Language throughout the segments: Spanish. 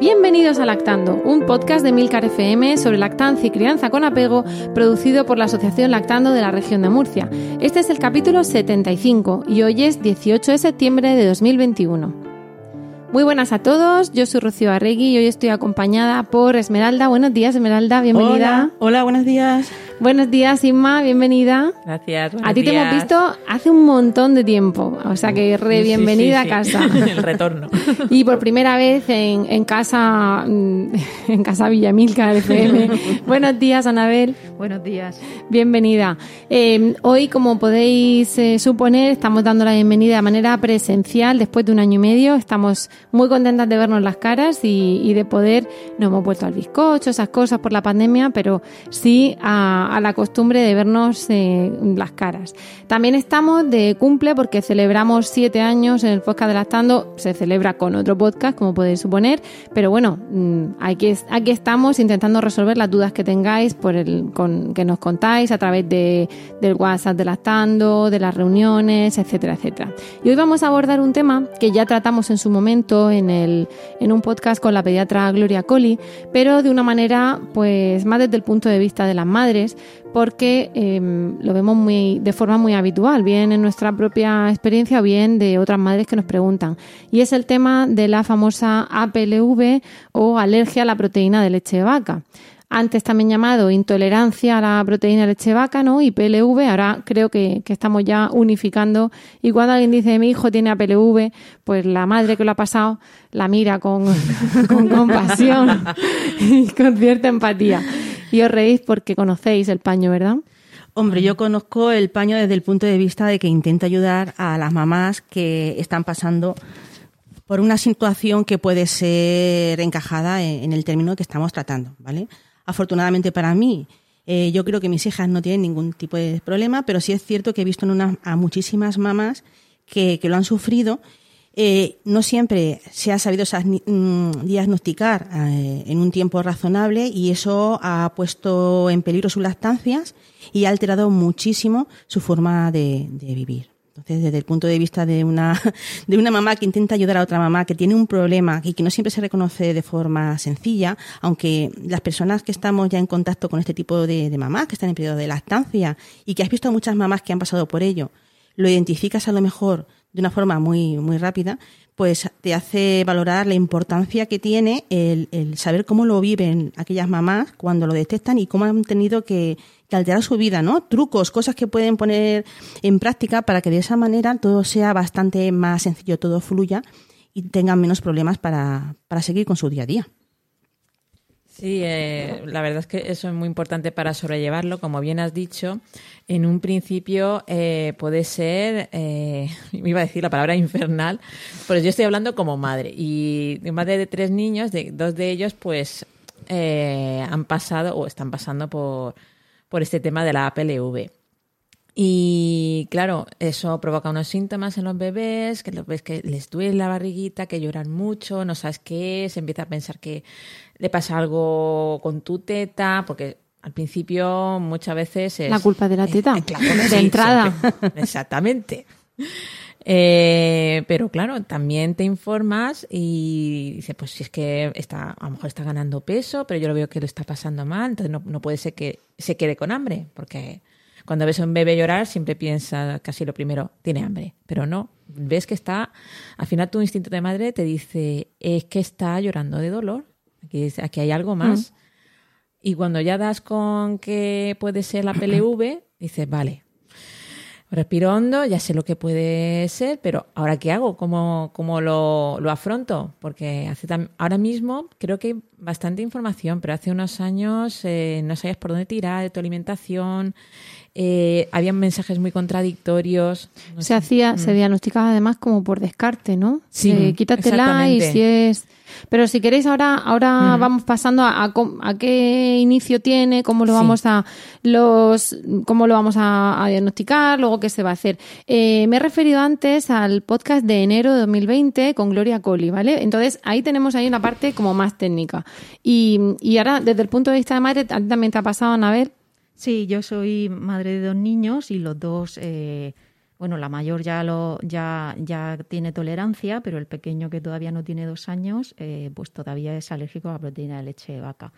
Bienvenidos a Lactando, un podcast de Milcar FM sobre lactancia y crianza con apego, producido por la Asociación Lactando de la región de Murcia. Este es el capítulo 75 y hoy es 18 de septiembre de 2021. Muy buenas a todos, yo soy Rocío Arregui y hoy estoy acompañada por Esmeralda. Buenos días, Esmeralda, bienvenida. Hola, hola buenos días. Buenos días, Inma, bienvenida. Gracias. A ti te hemos visto hace un montón de tiempo, o sea que re bienvenida a casa. El retorno. Y por primera vez en, en casa, mm, en casa Villamilca FM. Buenos días, Anabel. Buenos días. Bienvenida. Eh, hoy, como podéis eh, suponer, estamos dando la bienvenida de manera presencial después de un año y medio. Estamos muy contentas de vernos las caras y, y de poder, no hemos vuelto al bizcocho, esas cosas por la pandemia, pero sí a, a la costumbre de vernos eh, las caras. También estamos de cumple porque celebramos siete años en el podcast de Lactando. Se celebra con otro podcast, como podéis suponer, pero bueno, mm, aquí, aquí estamos intentando resolver las dudas que tengáis por el con, que nos contáis a través de, del WhatsApp de Lactando, de las reuniones, etcétera, etcétera. Y hoy vamos a abordar un tema que ya tratamos en su momento en, el, en un podcast con la pediatra Gloria Colli, pero de una manera pues más desde el punto de vista de las madres, porque eh, lo vemos muy de forma muy habitual, bien en nuestra propia experiencia o bien de otras madres que nos preguntan. Y es el tema de la famosa APLV o alergia a la proteína de leche de vaca. Antes también llamado intolerancia a la proteína de leche de vaca, ¿no? Y PLV, ahora creo que, estamos ya unificando. Y cuando alguien dice mi hijo tiene APLV, pues la madre que lo ha pasado la mira con compasión y con cierta empatía. Y os reís porque conocéis el paño, ¿verdad? Hombre, yo conozco el paño desde el punto de vista de que intenta ayudar a las mamás que están pasando por una situación que puede ser encajada en el término que estamos tratando, ¿vale? Afortunadamente para mí, eh, yo creo que mis hijas no tienen ningún tipo de problema, pero sí es cierto que he visto en una, a muchísimas mamás que, que lo han sufrido eh, no siempre se ha sabido mm, diagnosticar eh, en un tiempo razonable y eso ha puesto en peligro sus lactancias y ha alterado muchísimo su forma de, vivir. Entonces, desde el punto de vista de una, de una mamá que intenta ayudar a otra mamá que tiene un problema y que no siempre se reconoce de forma sencilla, aunque las personas que estamos ya en contacto con este tipo de, de mamás, que están en periodo de lactancia y que has visto muchas mamás que han pasado por ello, lo identificas a lo mejor de una forma muy, muy rápida, pues te hace valorar la importancia que tiene el, el, saber cómo lo viven aquellas mamás cuando lo detectan y cómo han tenido que, que, alterar su vida, ¿no? Trucos, cosas que pueden poner en práctica para que de esa manera todo sea bastante más sencillo, todo fluya y tengan menos problemas para, para seguir con su día a día. Sí, eh, la verdad es que eso es muy importante para sobrellevarlo. Como bien has dicho, en un principio eh, puede ser, eh, iba a decir la palabra infernal, pero yo estoy hablando como madre. Y madre de tres niños, de, dos de ellos, pues eh, han pasado o están pasando por, por este tema de la APLV. Y claro, eso provoca unos síntomas en los bebés, que los ves que les duele la barriguita, que lloran mucho, no sabes qué es, empieza a pensar que le pasa algo con tu teta, porque al principio muchas veces es... La culpa de la teta, eh, claro, de sí, entrada. Siempre. Exactamente. Eh, pero claro, también te informas y dices, pues si es que está, a lo mejor está ganando peso, pero yo lo veo que lo está pasando mal, entonces no, no puede ser que se quede con hambre, porque cuando ves a un bebé llorar, siempre piensa casi lo primero, tiene hambre, pero no. Ves que está, al final tu instinto de madre te dice, es que está llorando de dolor, aquí, aquí hay algo más. Mm. Y cuando ya das con que puede ser la PLV, dices, vale, respiro hondo, ya sé lo que puede ser, pero ¿ahora qué hago? ¿Cómo, cómo lo, lo afronto? Porque hace ahora mismo creo que hay bastante información, pero hace unos años eh, no sabías por dónde tirar de tu alimentación, eh, habían mensajes muy contradictorios. se hacía, se mm. diagnosticaba además como por descarte, ¿no? Sí, eh, quítatela y si es pero si queréis, ahora, ahora vamos pasando a, a, qué inicio tiene, cómo lo vamos a los, cómo lo vamos a, diagnosticar, luego qué se va a hacer. Eh, me he referido antes al podcast de enero de 2020 con Gloria Colli, ¿vale? Entonces ahí tenemos ahí una parte como más técnica. Y, y ahora, desde el punto de vista de madre, también te ha pasado, Anabel? Sí, yo soy madre de dos niños y los dos eh, bueno, la mayor ya, lo, ya, ya tiene tolerancia, pero el pequeño que todavía no tiene dos años, eh, pues todavía es alérgico a la proteína de leche vaca.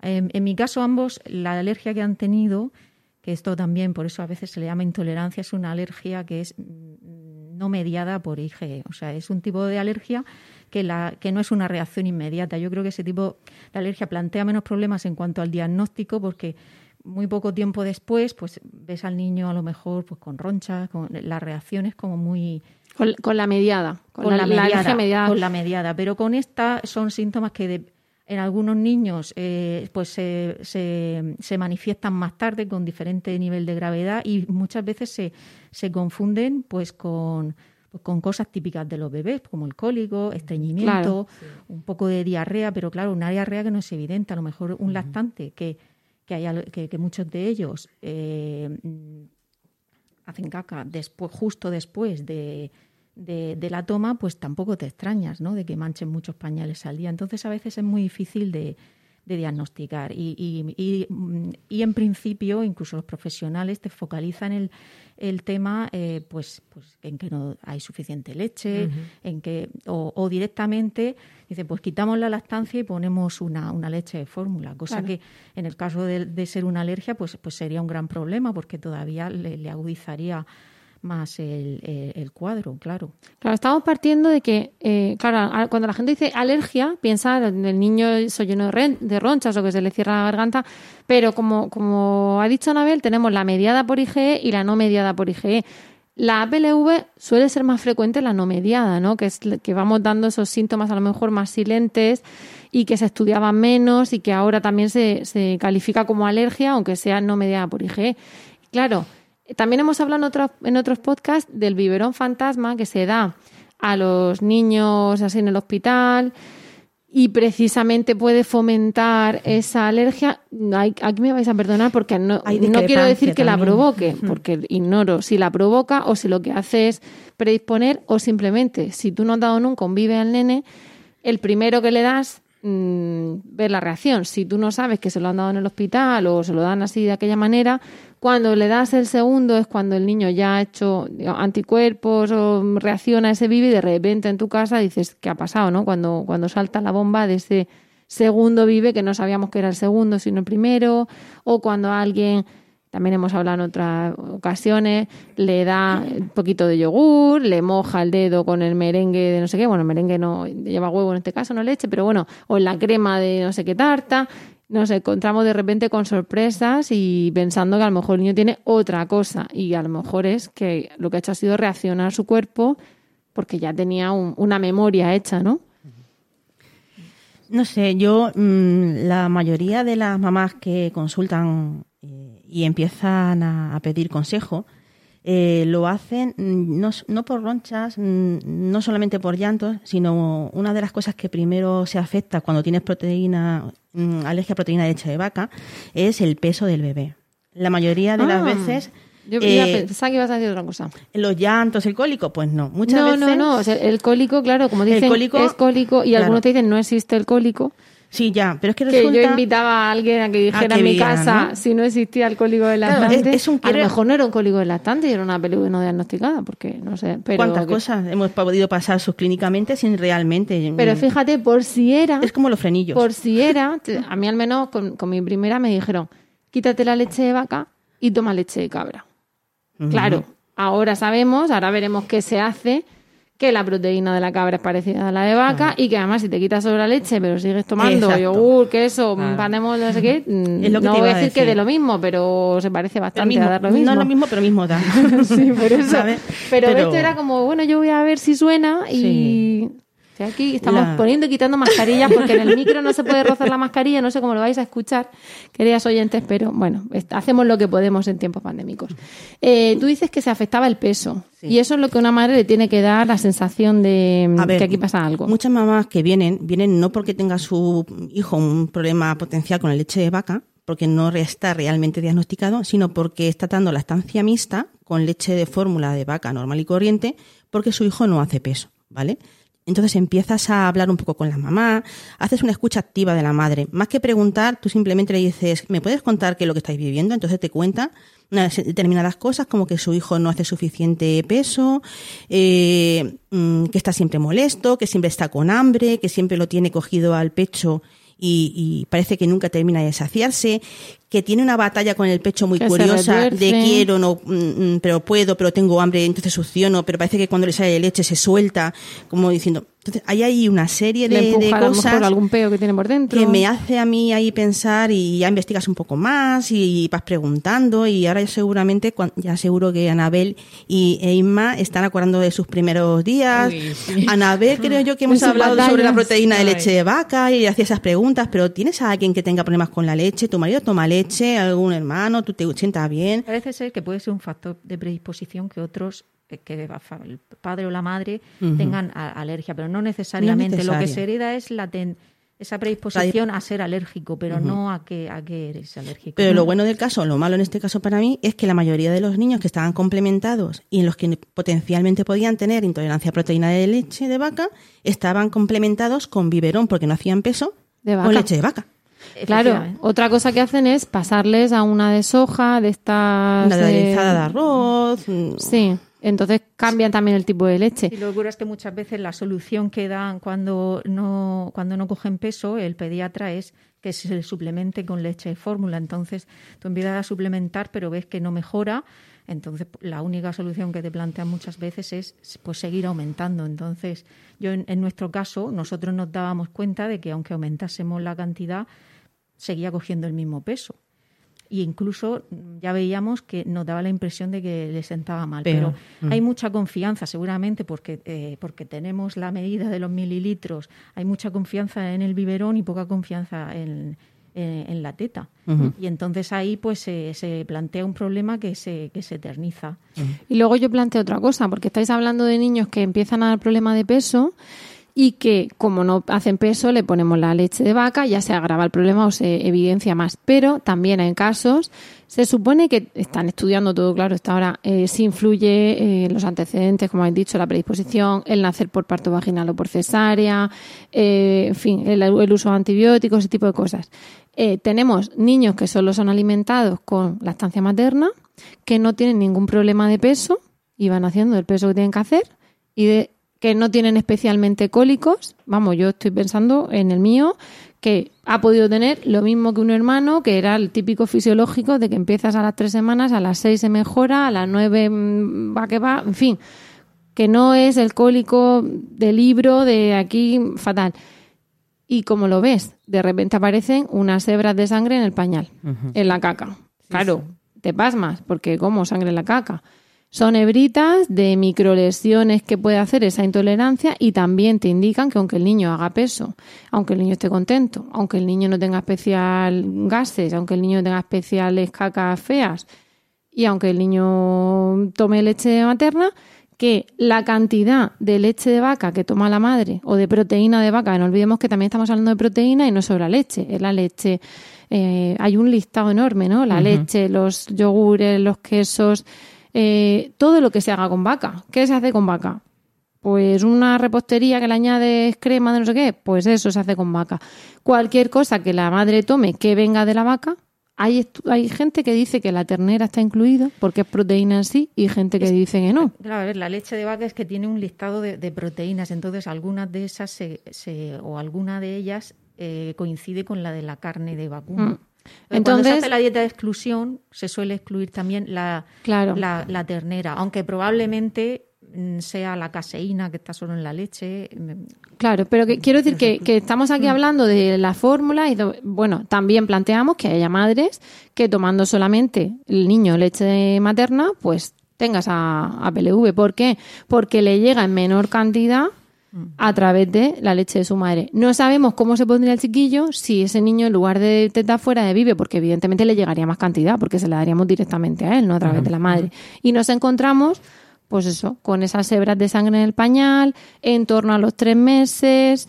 En, mi caso, ambos, la alergia que han tenido, que esto también, por eso a veces se le llama intolerancia, es una alergia que es mm, no mediada por IgE. O sea, es un tipo de alergia que, la, que no es una reacción inmediata. Yo creo que ese tipo de alergia plantea menos problemas en cuanto al diagnóstico porque muy poco tiempo después, pues ves al niño a lo mejor pues con ronchas, con las reacciones como muy con, la mediada, con, la, mediada, con la mediada, pero con esta son síntomas que en algunos niños eh, pues se, se, manifiestan más tarde con diferente nivel de gravedad y muchas veces se, se confunden pues con pues, con cosas típicas de los bebés, como el cólico, estreñimiento, un poco de diarrea, pero claro, una diarrea que no es evidente, a lo mejor un lactante que que, hay, que, muchos de ellos eh, hacen caca después, justo después de, de, la toma, pues tampoco te extrañas, ¿no? De que manchen muchos pañales al día. Entonces a veces es muy difícil de, de diagnosticar. Y, y, y, en principio, incluso los profesionales te focalizan el, el tema eh, pues, pues en que no hay suficiente leche, en que o, directamente dice pues quitamos la lactancia y ponemos una, una leche de fórmula, cosa que en el caso de, ser una alergia pues, pues sería un gran problema porque todavía le agudizaría más el, el, cuadro, claro. Claro, estamos partiendo de que, eh, claro, cuando la gente dice alergia, piensa en el niño soy lleno de, ronchas o que se le cierra la garganta, pero como, como ha dicho Anabel, tenemos la mediada por IgE y la no mediada por IgE. La APLV suele ser más frecuente la no mediada, ¿no? Que es que vamos dando esos síntomas a lo mejor más silentes y que se estudiaban menos y que ahora también se, se califica como alergia, aunque sea no mediada por IgE. Claro, también hemos hablado en otros, en otros podcasts del biberón fantasma que se da a los niños así en el hospital y precisamente puede fomentar esa alergia. Aquí me vais a perdonar porque no, no quiero decir que la provoque, porque ignoro si la provoca o si lo que hace es predisponer o simplemente si tú no has dado nunca un vive al nene, el primero que le das mm, ver la reacción. Si tú no sabes que se lo han dado en el hospital o se lo dan así de aquella manera, cuando le das el segundo es cuando el niño ya ha hecho anticuerpos o reacciona a ese vive y de repente en tu casa dices, ¿qué ha pasado? ¿no? Cuando, cuando salta la bomba de ese segundo vive que no sabíamos que era el segundo sino el primero, o cuando alguien, también hemos hablado en otras ocasiones, le da un poquito de yogur, le moja el dedo con el merengue de no sé qué, bueno, el merengue no lleva huevo en este caso, no leche, pero bueno, o en la crema de no sé qué tarta, nos encontramos de repente con sorpresas y pensando que a lo mejor el niño tiene otra cosa y a lo mejor es que lo que ha hecho ha sido reaccionar su cuerpo porque ya tenía una memoria hecha, ¿no? No sé, yo mm, la mayoría de las mamás que consultan eh, y empiezan a, pedir consejo eh, lo hacen mm, no, no, por ronchas, mm, no solamente por llantos, sino una de las cosas que primero se afecta cuando tienes proteína Mm, alergia a proteína de leche de vaca es el peso del bebé. La mayoría de las ah. veces yo eh, pensaba que ibas a decir otra cosa. Los llantos, el cólico, pues no. Muchas no, veces. No, no, no. el cólico, claro, como dicen, es cólico y algunos te dicen no existe el cólico. Sí, ya, pero es que resulta... Que yo invitaba a alguien a que dijera en mi casa si no existía el cólico del lactante. A lo mejor no era un cólico del lactante y era una película no diagnosticada, porque no sé. Pero ¿Cuántas cosas hemos podido pasar subclínicamente sin realmente...? Pero mm, fíjate, por si era... Es como los frenillos. Por si era, a mí al menos con, mi primera me dijeron, quítate la leche de vaca y toma leche de cabra. Claro, ahora sabemos, ahora veremos qué se hace que la proteína de la cabra es parecida a la de vaca y que además si te quitas sobre la leche pero sigues tomando yogur, queso, panemos, no sé qué, no voy a decir, que de lo mismo, pero se parece bastante a dar lo mismo. No lo mismo, pero mismo da. sí, por eso. Pero, esto era como, bueno, yo voy a ver si suena y aquí estamos poniendo y quitando mascarillas porque en el micro no se puede rozar la mascarilla, no sé cómo lo vais a escuchar, queridas oyentes, pero bueno, hacemos lo que podemos en tiempos pandémicos. Eh, tú dices que se afectaba el peso y eso es lo que una madre le tiene que dar la sensación de que aquí pasa algo. Muchas mamás que vienen, vienen no porque tenga su hijo un problema potencial con la leche de vaca, porque no está realmente diagnosticado, sino porque está dando la estancia mixta con leche de fórmula de vaca normal y corriente, porque su hijo no hace peso, ¿vale? Entonces empiezas a hablar un poco con la mamá, haces una escucha activa de la madre. Más que preguntar, tú simplemente le dices, ¿me puedes contar qué es lo que estáis viviendo? Entonces te cuenta determinadas cosas como que su hijo no hace suficiente peso, eh, mm, que está siempre molesto, que siempre está con hambre, que siempre lo tiene cogido al pecho y, y, parece que nunca termina de saciarse, que tiene una batalla con el pecho muy curiosa de quiero, no, mm, mm, pero puedo, pero tengo hambre, entonces succiono, pero parece que cuando le sale leche se suelta, como diciendo, entonces, hay ahí una serie de, cosas algún peo que tiene por dentro. que me hace a mí ahí pensar y ya investigas un poco más y vas preguntando y ahora seguramente, ya seguro que Anabel y Emma están acordando de sus primeros días. Anabel creo yo que hemos hablado sobre la proteína de leche de vaca y hacía esas preguntas, pero ¿tienes a alguien que tenga problemas con la leche? ¿Tu marido toma leche? ¿Algún hermano? ¿Tú te sientas bien? Parece ser que puede ser un factor de predisposición que otros que el padre o la madre tengan alergia, pero no necesariamente. Lo que se hereda es la esa predisposición a ser alérgico, pero no a que, a que eres alérgico. Pero lo bueno del caso, lo malo en este caso para mí, es que la mayoría de los niños que estaban complementados y en los que potencialmente podían tener intolerancia a proteína de leche de vaca, estaban complementados con biberón porque no hacían peso de con leche de vaca. Claro, otra cosa que hacen es pasarles a una de soja, de estas... Una de, de arroz. Sí. Entonces cambian también el tipo de leche. Y lo que es que muchas veces la solución que dan cuando no, cuando no cogen peso, el pediatra es que se suplemente con leche de fórmula. Entonces tú empiezas a suplementar, pero ves que no mejora. Entonces la única solución que te plantean muchas veces es pues seguir aumentando. Entonces yo en, en nuestro caso nosotros nos dábamos cuenta de que aunque aumentásemos la cantidad seguía cogiendo el mismo peso y incluso ya veíamos que nos daba la impresión de que le sentaba mal. Pero, mm. hay mucha confianza, seguramente, porque, eh, porque tenemos la medida de los mililitros, hay mucha confianza en el biberón y poca confianza en, en, la teta. Y entonces ahí pues se, plantea un problema que se, que se eterniza. Y luego yo planteo otra cosa, porque estáis hablando de niños que empiezan a dar problema de peso y que como no hacen peso le ponemos la leche de vaca, ya se agrava el problema o se evidencia más. Pero también en casos, se supone que están estudiando todo, claro, hasta ahora, eh, si influye eh, los antecedentes, como habéis dicho, la predisposición, el nacer por parto vaginal o por cesárea, eh, en fin, el, uso de antibióticos, ese tipo de cosas. Eh, tenemos niños que solo son alimentados con lactancia materna, que no tienen ningún problema de peso y van haciendo el peso que tienen que hacer y de que no tienen especialmente cólicos. Vamos, yo estoy pensando en el mío, que ha podido tener lo mismo que un hermano, que era el típico fisiológico de que empiezas a las tres semanas, a las seis se mejora, a las nueve mm, va que va, en fin, que no es el cólico del libro de aquí fatal. Y como lo ves, de repente aparecen unas hebras de sangre en el pañal, en la caca. claro, te pasmas, porque como sangre en la caca. Son hebritas de microlesiones que puede hacer esa intolerancia y también te indican que aunque el niño haga peso, aunque el niño esté contento, aunque el niño no tenga especial gases, aunque el niño tenga especiales cacas feas y aunque el niño tome leche materna, que la cantidad de leche de vaca que toma la madre o de proteína de vaca, no olvidemos que también estamos hablando de proteína y no solo la leche, es la leche, eh, hay un listado enorme, ¿no? La leche, los yogures, los quesos, eh, todo lo que se haga con vaca. ¿Qué se hace con vaca? Pues una repostería que le añades crema de no sé qué, pues eso se hace con vaca. Cualquier cosa que la madre tome que venga de la vaca, hay, hay gente que dice que la ternera está incluida porque es proteína en sí y gente que dice que no. Claro, a ver, la leche de vaca es que tiene un listado de, proteínas, entonces algunas de esas se, o alguna de ellas eh, coincide con la de la carne de vacuno. Mm. Entonces, Cuando se hace la dieta de exclusión, se suele excluir también la, la, ternera, aunque probablemente mm, sea la caseína que está solo en la leche. Claro, pero que, quiero decir que, que estamos aquí hablando de la fórmula y, bueno, también planteamos que haya madres que tomando solamente el niño leche materna, pues tengas a, a PLV. ¿Por qué? Porque le llega en menor cantidad a través de la leche de su madre. No sabemos cómo se pondría el chiquillo si ese niño en lugar de teta fuera de vive, porque evidentemente le llegaría más cantidad, porque se la daríamos directamente a él, no a través de la madre. Y nos encontramos, pues eso, con esas hebras de sangre en el pañal, en torno a los tres meses,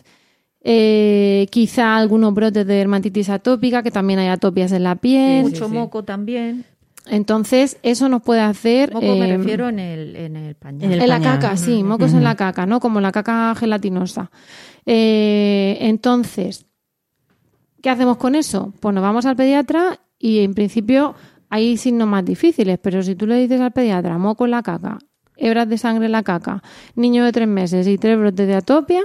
eh, quizá algunos brotes de dermatitis atópica, que también hay atopias en la piel. Mucho moco también. Entonces, eso nos puede hacer... Moco me eh, refiero en el, en el pañal. En el en la caca, sí, mocos en la caca, ¿no? Como la caca gelatinosa. Eh, entonces, ¿qué hacemos con eso? Pues nos vamos al pediatra y en principio hay signos más difíciles, pero si tú le dices al pediatra moco en la caca, hebras de sangre en la caca, niño de tres meses y tres brotes de atopia,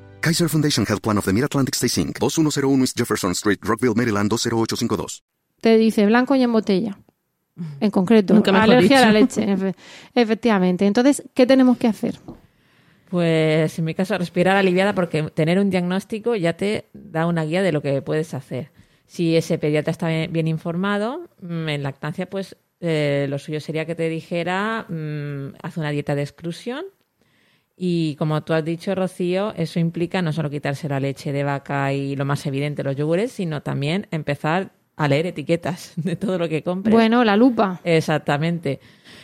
Kaiser Foundation Health Plan of the Mid-Atlantic Stay Inc. 2101 East Jefferson Street, Rockville, Maryland 20852. te dice blanco y en botella. En concreto, Nunca mejor alergia a la dicho. leche, efe- efectivamente. Entonces, ¿qué tenemos que hacer? Pues en mi caso, respirar aliviada porque tener un diagnóstico ya te da una guía de lo que puedes hacer. Si ese pediatra está bien, bien informado, mm, en lactancia, pues eh, lo suyo sería que te dijera, mm, haz una dieta de exclusión. Y como tú has dicho, Rocío, eso implica no solo quitarse la leche de vaca y lo más evidente, los yogures, sino también empezar a leer etiquetas de todo lo que compres. Bueno, la lupa. Exactamente.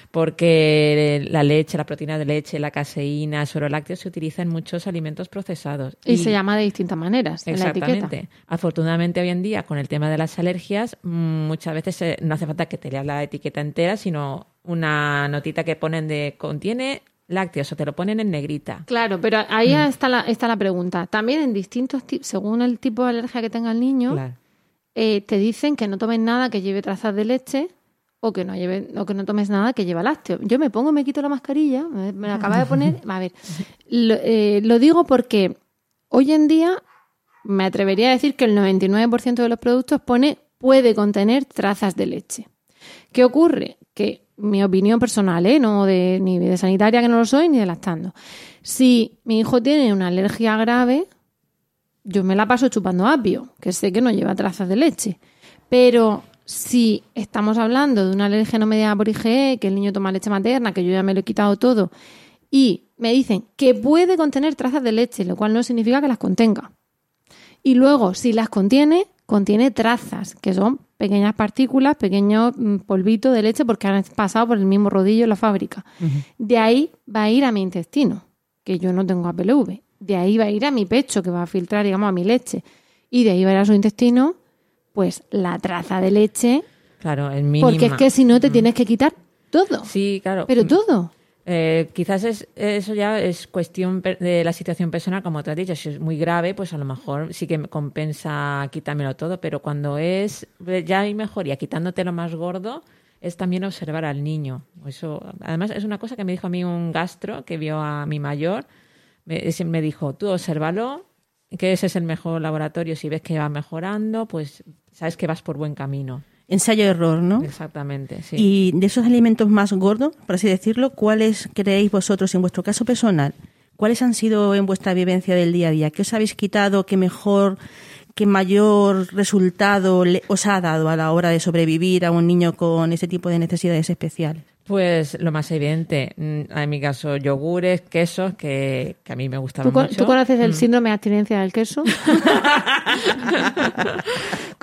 Porque la leche, la proteína de leche, la caseína, el suero lácteo se utiliza en muchos alimentos procesados. Y, se llama de distintas maneras en la etiqueta. Exactamente. Afortunadamente hoy en día con el tema de las alergias muchas veces eh, no hace falta que te leas la etiqueta entera, sino una notita que ponen de contiene lácteos o te lo ponen en negrita. Claro, pero ahí Mm. está, la, está la pregunta. También en distintos tipos, según el tipo de alergia que tenga el niño, Claro. eh, te dicen que no tomes nada que lleve trazas de leche o que no lleve o que no tomes nada que lleva lácteo. Yo me pongo, me quito la mascarilla, me, me la acaba de poner. A ver, lo, eh, lo digo porque hoy en día me atrevería a decir que el 99% de los productos pone puede contener trazas de leche. ¿Qué ocurre? Que mi opinión personal, ¿eh? no de, ni de sanitaria que no lo soy, ni de lactando. Si mi hijo tiene una alergia grave, yo me la paso chupando apio, que sé que no lleva trazas de leche. Pero si estamos hablando de una alergia no mediada por IgE, que el niño toma leche materna, que yo ya me lo he quitado todo, y me dicen que puede contener trazas de leche, lo cual no significa que las contenga. Y luego, si las contiene, contiene trazas, que son pequeñas partículas, pequeños mm, polvitos de leche porque han pasado por el mismo rodillo en la fábrica. De ahí va a ir a mi intestino, que yo no tengo APLV. De ahí va a ir a mi pecho, que va a filtrar, digamos, a mi leche. Y de ahí va a ir a su intestino, pues la traza de leche, Claro, el mínimo. porque es que si no te tienes que quitar todo. Sí, claro. Pero todo. Eh, quizás es, eso ya es cuestión de la situación personal, como te has dicho. Si es muy grave, pues a lo mejor sí que me compensa quitármelo todo, pero cuando es eh, ya hay mejoría, quitándote lo más gordo, es también observar al niño. Eso, además, es una cosa que me dijo a mí un gastro que vio a mi mayor. Me, me dijo, tú obsérvalo, que ese es el mejor laboratorio. Si ves que va mejorando, pues sabes que vas por buen camino. Ensayo-error, ¿no? Exactamente, sí. Y de esos alimentos más gordos, por así decirlo, ¿cuáles creéis vosotros, en vuestro caso personal, cuáles han sido en vuestra vivencia del día a día? ¿Qué os habéis quitado? ¿Qué mejor, qué mayor resultado os ha dado a la hora de sobrevivir a un niño con ese tipo de necesidades especiales? Pues lo más evidente, mm, en mi caso, yogures, quesos, que, que a mí me gustaban ¿Tú, con- mucho. tú conoces el Mm. síndrome de abstinencia del queso?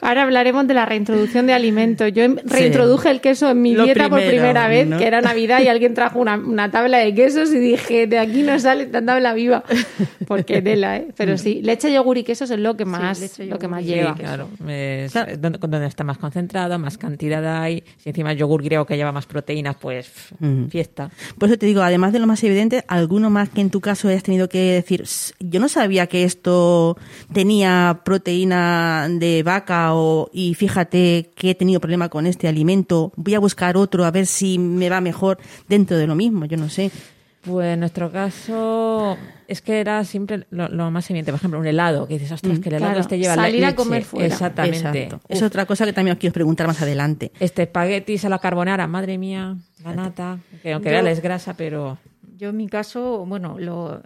Ahora hablaremos de la reintroducción de alimentos. Yo em- reintroduje el queso en mi Lo dieta por primera vez, ¿no? que era Navidad y alguien trajo una, una tabla de quesos y dije, de aquí no sale esta tabla viva. Porque tela, ¿eh? Pero sí, leche, yogur y quesos es lo que más, leche, lo que más Sí, lleva. claro. Es donde, donde está más concentrado, más cantidad hay. Si encima el yogur griego que lleva más proteínas, pues Mm. fiesta. Por eso te digo, además de lo más evidente, alguno más que en tu caso hayas tenido que decir, "S- yo no sabía que esto tenía proteína de vaca o, y fíjate que he tenido problema con este alimento, voy a buscar otro a ver si me va mejor dentro de lo mismo, yo no sé. Pues en nuestro caso es que era siempre lo, lo más evidente. Por ejemplo, un helado, que dices, ostras, que el helado Claro, este lleva la salir a leche. comer fuera. Exactamente. Exacto. Es otra cosa que también os quiero preguntar más adelante. Este espaguetis a la carbonara, madre mía, la nata, que aunque Yo- vea es grasa, pero Yo en mi caso, bueno, lo,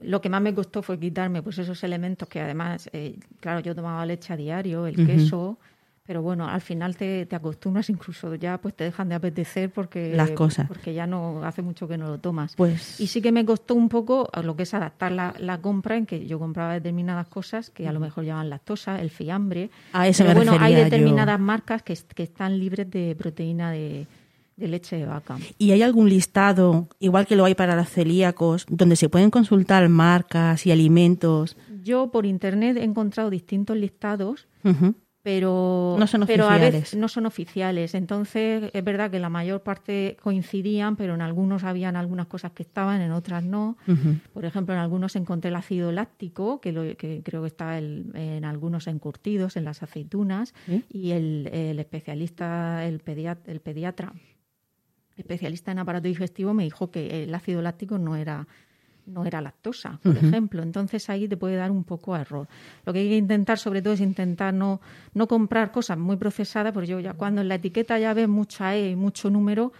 lo que más me costó fue quitarme pues esos elementos que además, eh, claro, yo tomaba leche a diario, el queso, pero bueno, al final te, te acostumbras, incluso ya pues te dejan de apetecer porque Las cosas. porque ya no hace mucho que no lo tomas. Pues Y sí que me costó un poco lo que es adaptar la, la compra, en que yo compraba determinadas cosas que a lo mejor llevan lactosa, el fiambre. A eso Pero me bueno, hay yo. determinadas marcas que, que están libres de proteína de, de leche de vaca. ¿Y hay algún listado, igual que lo hay para los celíacos, donde se pueden consultar marcas y alimentos? Yo por internet he encontrado distintos listados. Pero, No son pero a veces no son oficiales. Entonces es verdad que la mayor parte coincidían, pero en algunos habían algunas cosas que estaban, en otras no. Por ejemplo, en algunos encontré el ácido láctico, que, lo- que creo que está el- en algunos encurtidos, en las aceitunas, y el, el especialista, el, pedia- el pediatra, especialista en aparato digestivo, me dijo que el ácido láctico no era no era lactosa, por ejemplo. Entonces ahí te puede dar un poco a error. Lo que hay que intentar, sobre todo, es intentar no, no comprar cosas muy procesadas, porque yo ya cuando en la etiqueta ya ves mucha E y mucho número,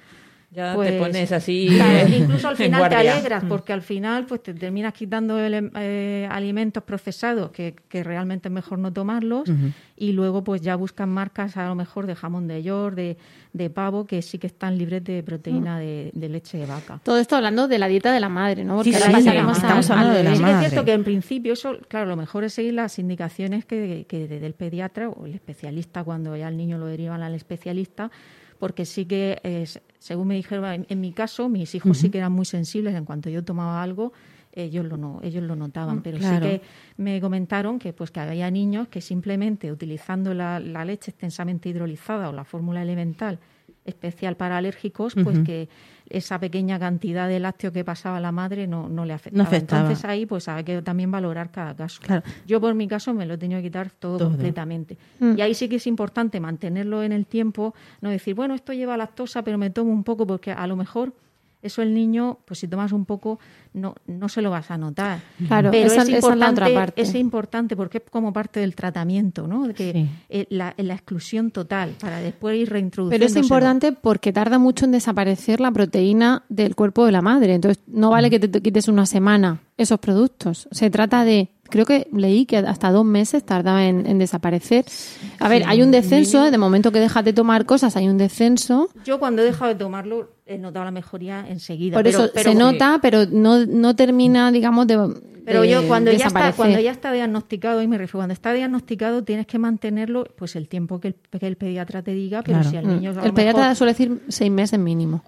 ya pues, te pones así. Claro, incluso al final te alegras Mm. porque al final pues te terminas quitando ele- eh, alimentos procesados que, que realmente es mejor no tomarlos y luego pues ya buscan marcas a lo mejor de jamón de york, de, de pavo que sí que están libres de proteína de, de leche de vaca. Todo esto hablando de la dieta de la madre, ¿no? Sí, ahora sí, pasaremos estamos al- hablando al de la. Sí que es madre. cierto que en principio eso, claro, lo mejor es seguir las indicaciones que, que de- del pediatra o el especialista cuando ya el niño lo derivan al especialista, porque sí que, es- según me dijeron, en, en mi caso, mis hijos sí que eran muy sensibles en cuanto yo tomaba algo. Ellos lo, no, ellos lo notaban, pero claro. sí que me comentaron que pues que había niños que simplemente utilizando la, la leche extensamente hidrolizada o la fórmula elemental especial para alérgicos, pues que esa pequeña cantidad de lácteo que pasaba a la madre no, no le afectaba. No afectaba. Entonces ahí pues hay que también valorar cada caso. Claro. Yo por mi caso me lo he tenido que quitar todo, Todo. completamente. Mm. Y ahí sí que es importante mantenerlo en el tiempo, no decir, bueno, esto lleva lactosa, pero me tomo un poco porque a lo mejor eso el niño, pues si tomas un poco, no, no se lo vas a notar. Claro, pero esa- es, esa es la importante, otra parte. es importante porque es como parte del tratamiento, ¿no? De que Sí. eh, la, la exclusión total para después ir Pero reintroduciendo. es importante porque tarda mucho en desaparecer la proteína del cuerpo de la madre. Entonces, no vale que te, te quites una semana esos productos. Se trata de, creo que leí que hasta dos meses tardaba en, en desaparecer. A ver, hay un descenso, de momento que dejas de tomar cosas, hay un descenso. Yo cuando he dejado de tomarlo he notado la mejoría enseguida. Por eso pero- se nota, pero no, no termina, digamos, de. Pero de yo cuando ya está cuando ya está diagnosticado y me refiero cuando está diagnosticado tienes que mantenerlo pues el tiempo que el, que el pediatra te diga, pero Claro. si al Mm. niño lo El pediatra mejor suele decir seis meses mínimo.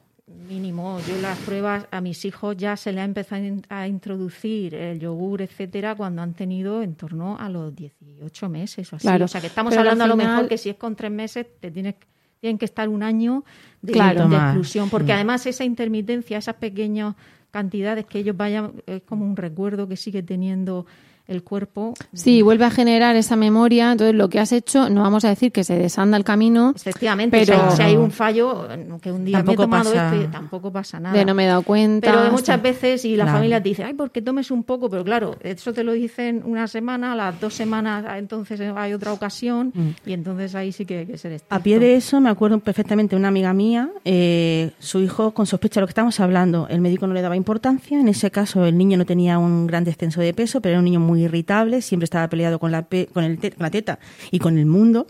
Mínimo, yo las pruebas a mis hijos ya se le ha empezado a in- a introducir el yogur, etcétera, cuando han tenido en torno a los 18 meses o así. Claro. O sea, que estamos Pero hablando a lo mejor que si es con tres meses te tienes tienen que estar un año de, Claro. de exclusión, porque Mm. además esa intermitencia, esas pequeñas cantidades que ellos vayan, es como un recuerdo que sigue teniendo el cuerpo. Sí, vuelve a generar esa memoria. Entonces, lo que has hecho, no vamos a decir que se desanda el camino, Efectivamente, Pero- si, hay, un fallo, que un día me he Tampoco tomado pasa- esto y tampoco pasa nada. de no me he dado cuenta. Pero hasta- muchas veces, y la Claro. familia te dice, ay, porque tomes un poco, pero claro, eso te lo dicen una semana, a las dos semanas, ah, entonces hay otra ocasión, y entonces ahí sí que hay que ser estricto. A pie de eso, me acuerdo perfectamente de una amiga mía, eh, su hijo con sospecha de lo que estamos hablando, el médico no le daba importancia, en ese caso el niño no tenía un gran descenso de peso, pero era un niño muy irritable, siempre estaba peleado con la, pe- con, el te- con la teta y con el mundo.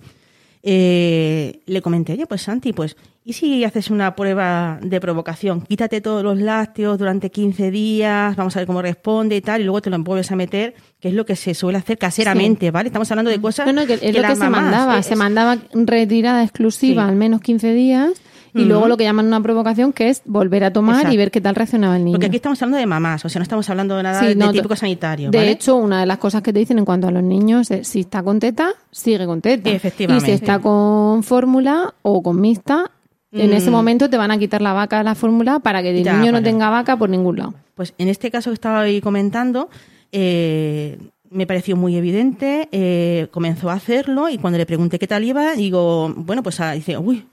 eh, le comenté, oye, pues Santi, pues, ¿y si haces una prueba de provocación? Quítate todos los lácteos durante 15 días, vamos a ver cómo responde y tal, y luego te lo vuelves a meter, que es lo que se suele hacer caseramente, ¿vale? Estamos hablando de cosas no, no, que, es lo las que se mandaba. se mandaba retirada exclusiva Sí. al menos 15 días y luego lo que llaman una provocación que es volver a tomar Exacto. y ver qué tal reaccionaba el niño. Porque aquí estamos hablando de mamás, o sea, no estamos hablando de nada Sí, de no, típico to- sanitario, De ¿vale? hecho, una de las cosas que te dicen en cuanto a los niños es si está con teta, sigue con teta. Efectivamente. Y si está con fórmula o con mixta, en ese Mm. momento te van a quitar la vaca de la fórmula para que el Ya, niño no vale. tenga vaca por ningún lado. Pues en este caso que estaba ahí comentando, eh, me pareció muy evidente, eh, comenzó a hacerlo y cuando le pregunté qué tal iba, digo, bueno, pues ah, dice, uy,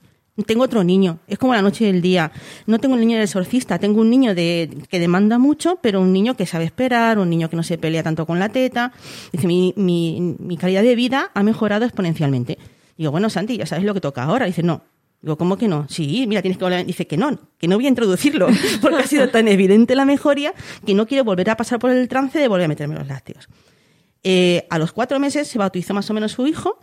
tengo otro niño, es como la noche y el día. No tengo un niño del exorcista, tengo un niño de, que demanda mucho, pero un niño que sabe esperar, un niño que no se pelea tanto con la teta. Dice, mi, mi, calidad de vida ha mejorado exponencialmente. Digo, bueno, Santi, ya sabes lo que toca ahora. Dice, no. Digo, ¿cómo que no? Sí, mira, tienes que volver. Dice que no, que no voy a introducirlo, porque ha sido tan evidente la mejoría que no quiero volver a pasar por el trance de volver a meterme los lácteos. Eh, a los cuatro meses se bautizó más o menos su hijo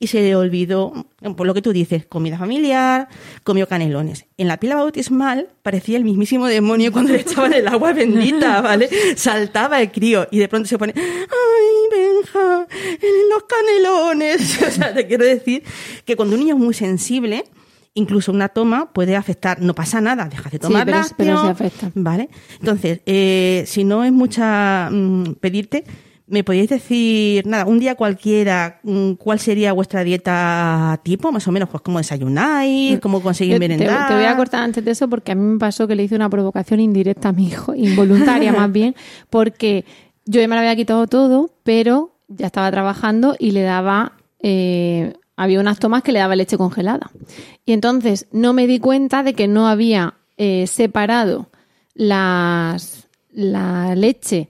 y se le olvidó, por lo que tú dices, comida familiar, comió canelones. En la pila bautismal parecía el mismísimo demonio cuando le echaban el agua bendita, ¿vale? Saltaba el crío y de pronto se pone, ¡ay, Benja! ¡Los canelones! O sea, te quiero decir que cuando un niño es muy sensible, incluso una toma puede afectar. No pasa nada, dejas de tomar pero- pero lácteo, sí afecta. ¿Vale? Entonces, eh, si no es mucha mm, pedirte, ¿me podéis decir, nada, un día cualquiera, mm, cuál sería vuestra dieta tipo? Más o menos, pues cómo desayunáis, cómo conseguir Yo te, merendar. te voy a cortar antes de eso porque a mí me pasó que le hice una provocación indirecta a mi hijo, involuntaria más bien, porque yo ya me lo había quitado todo, pero ya estaba trabajando y le daba, eh, había unas tomas que le daba leche congelada. Y entonces no me di cuenta de que no había eh, separado las, la leche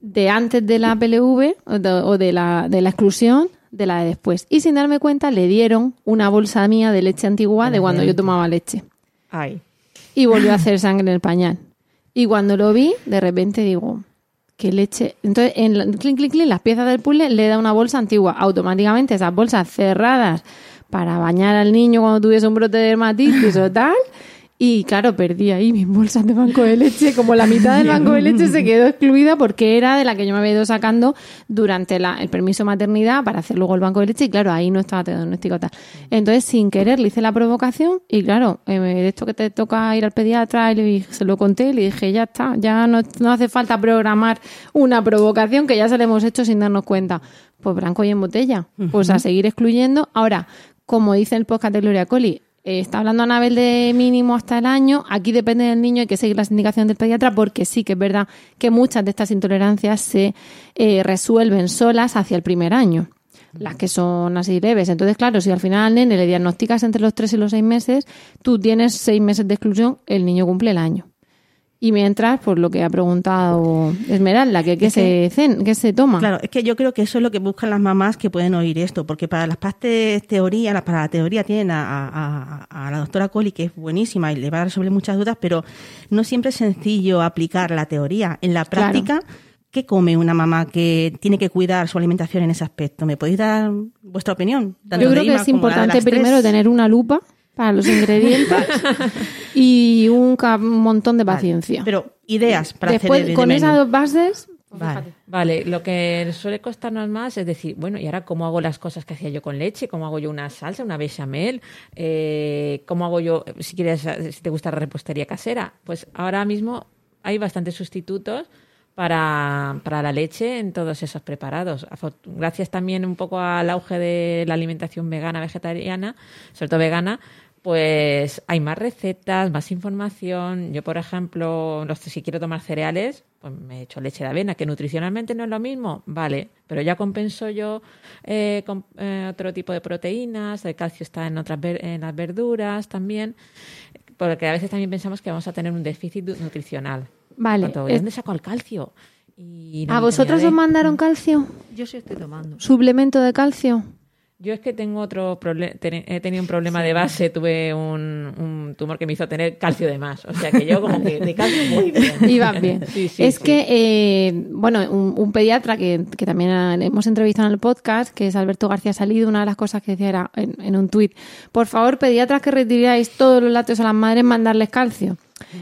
de antes de la PLV o de, o de la, de la exclusión de la de después. Y sin darme cuenta le dieron una bolsa mía de leche antigua de cuando yo tomaba leche. Ay. Y volvió a hacer sangre en el pañal. Y cuando lo vi, de repente digo, ¿qué leche? Entonces, en clic, clic, clic, las piezas del puzzle le da una bolsa antigua. Automáticamente esas bolsas cerradas para bañar al niño cuando tuviese un brote de dermatitis o tal. Y claro, perdí ahí mis bolsas de banco de leche. Como la mitad del banco de leche se quedó excluida porque era de la que yo me había ido sacando durante la- el permiso maternidad para hacer luego el banco de leche. Y claro, ahí no estaba diagnosticado tal. Entonces, sin querer, le hice la provocación. Y claro, eh, de esto que te toca ir al pediatra, y le dije- se lo conté y le dije, ya está, ya no, no hace falta programar una provocación que ya se la hemos hecho sin darnos cuenta. Pues blanco y en botella. Pues a seguir excluyendo. Ahora, como dice el podcast de Gloria Coli, eh, está hablando Anabel de mínimo hasta el año. Aquí depende del niño, hay que seguir las indicaciones del pediatra porque sí que es verdad que muchas de estas intolerancias se eh, resuelven solas hacia el primer año. Las que son así leves. Entonces, claro, si al final al nene le diagnosticas entre los 3 y los 6 meses, tú tienes 6 meses de exclusión, el niño cumple el año. Y mientras, por lo que ha preguntado Esmeralda, que qué Es se, qué se toma. Claro, es que yo creo que eso es lo que buscan las mamás que pueden oír esto, porque para las partes teoría, para la teoría tienen a, a- a- a la doctora Coli, que es buenísima y le va a resolver muchas dudas, pero no siempre es sencillo aplicar la teoría. En la Claro. práctica, ¿qué come una mamá que tiene que cuidar su alimentación en ese aspecto? ¿Me podéis dar vuestra opinión? Yo creo que es importante primero tener una lupa para los ingredientes y un montón de Vale, paciencia. Pero ideas para Después, hacer de con menú. esas dos bases, Vale. Vale, lo que suele costarnos más es decir, bueno, ¿y ahora cómo hago las cosas que hacía yo con leche? ¿Cómo hago yo una salsa, una bechamel? Eh, ¿Cómo hago yo, si quieres, si te gusta la repostería casera? Pues ahora mismo hay bastantes sustitutos para, para la leche en todos esos preparados. Gracias también un poco al auge de la alimentación vegana, vegetariana, sobre todo vegana, pues hay más recetas, más información. Yo, por ejemplo, los- si quiero tomar cereales, pues me echo leche de avena, que nutricionalmente no es lo mismo, vale, pero ya compenso yo eh, con eh, otro tipo de proteínas, el calcio está en otras ver- en las verduras también, porque a veces también pensamos que vamos a tener un déficit nu- nutricional. Vale, Cuanto, ¿De es- dónde saco el calcio? Y ¿a vosotros os mandaron calcio? Yo sí estoy tomando. ¿Suplemento de calcio? Yo es que tengo otro problema, he tenido un problema de base, tuve un, un, tumor que me hizo tener calcio de más, o sea que yo como que de calcio muy bien. Iban bien. es que, eh, bueno, un, pediatra que, que, también hemos entrevistado en el podcast, que es Alberto García Salido, una de las cosas que decía era en, en un tuit, por favor, pediatras que retiráis todos los lácteos a las madres, mandarles calcio.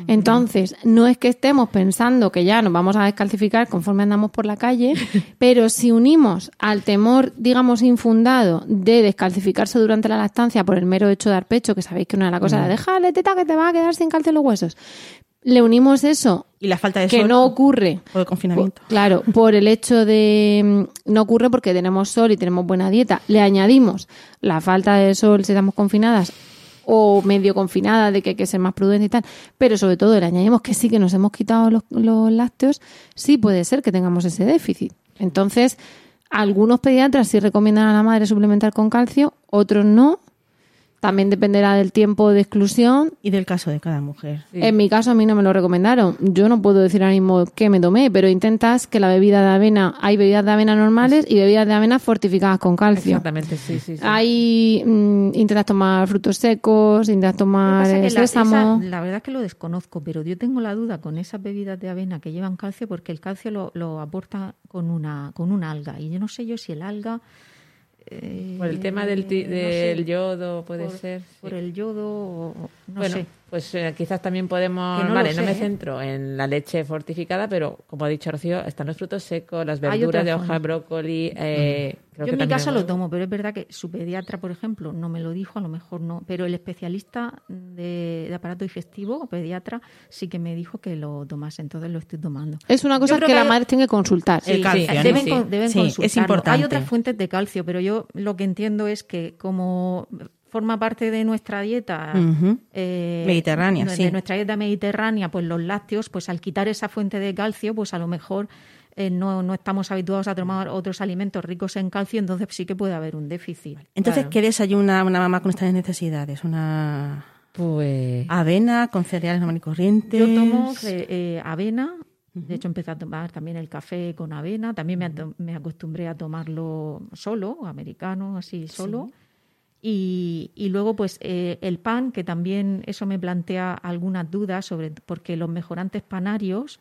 Entonces, no es que estemos pensando que ya nos vamos a descalcificar conforme andamos por la calle, pero si unimos al temor, digamos, infundado de descalcificarse durante la lactancia por el mero hecho de dar pecho, que sabéis que una de las cosas es déjale teta que te va a quedar sin calcio los huesos, le unimos eso y la falta de que no ocurre. por el confinamiento. Claro por el hecho de mm, no ocurre porque tenemos sol y tenemos buena dieta. Le añadimos la falta de sol si estamos confinadas o medio confinada de que hay que ser más prudente y tal, pero sobre todo le añadimos que sí que nos hemos quitado los, los lácteos, sí puede ser que tengamos ese déficit. Entonces, algunos pediatras sí recomiendan a la madre suplementar con calcio, otros no, también dependerá del tiempo de exclusión. Y del caso de cada mujer. En mi caso a mí no me lo recomendaron. Yo no puedo decir ahora mismo qué me tomé, pero intentas que la bebida de avena, hay bebidas de avena normales y bebidas de avena fortificadas con calcio. Exactamente, sí, sí. Hay, mm, intentas tomar frutos secos, intentas tomar sésamo. La, verdad es que lo desconozco, pero yo tengo la duda con esas bebidas de avena que llevan calcio porque el calcio lo, lo aporta con una, con una alga. Y yo no sé yo si el alga por el tema del, eh, del yodo puede ser. Por el yodo, no bueno, sé. Pues eh, quizás también podemos. No vale, no me centro en la leche fortificada, pero como ha dicho Rocío, están los frutos secos, las verduras de hoja, brócoli. Eh, Yo en mi caso lo tomo, pero es verdad que su pediatra, por ejemplo, no me lo dijo, a lo mejor no. Pero el especialista de, aparato digestivo, pediatra, sí que me dijo que lo tomase, entonces lo estoy tomando. Es una cosa que, la madre tiene que consultar. el calcio, deben, deben Es importante. Hay otras fuentes de calcio, pero yo lo que entiendo es que como forma parte de nuestra dieta eh, mediterránea, de, nuestra dieta mediterránea, pues los lácteos, pues al quitar esa fuente de calcio, pues a lo mejor eh, no, no, estamos habituados a tomar otros alimentos ricos en calcio, entonces sí que puede haber un déficit. Entonces, ¿qué desayuna una mamá con estas necesidades? Una pues avena con cereales normal y corriente. Yo tomo eh, avena. De hecho, empecé a tomar también el café con avena. También me, acostumbré a tomarlo solo, americano, así solo. Y, y, luego, pues, eh, el pan, que también eso me plantea algunas dudas sobre, porque los mejorantes panarios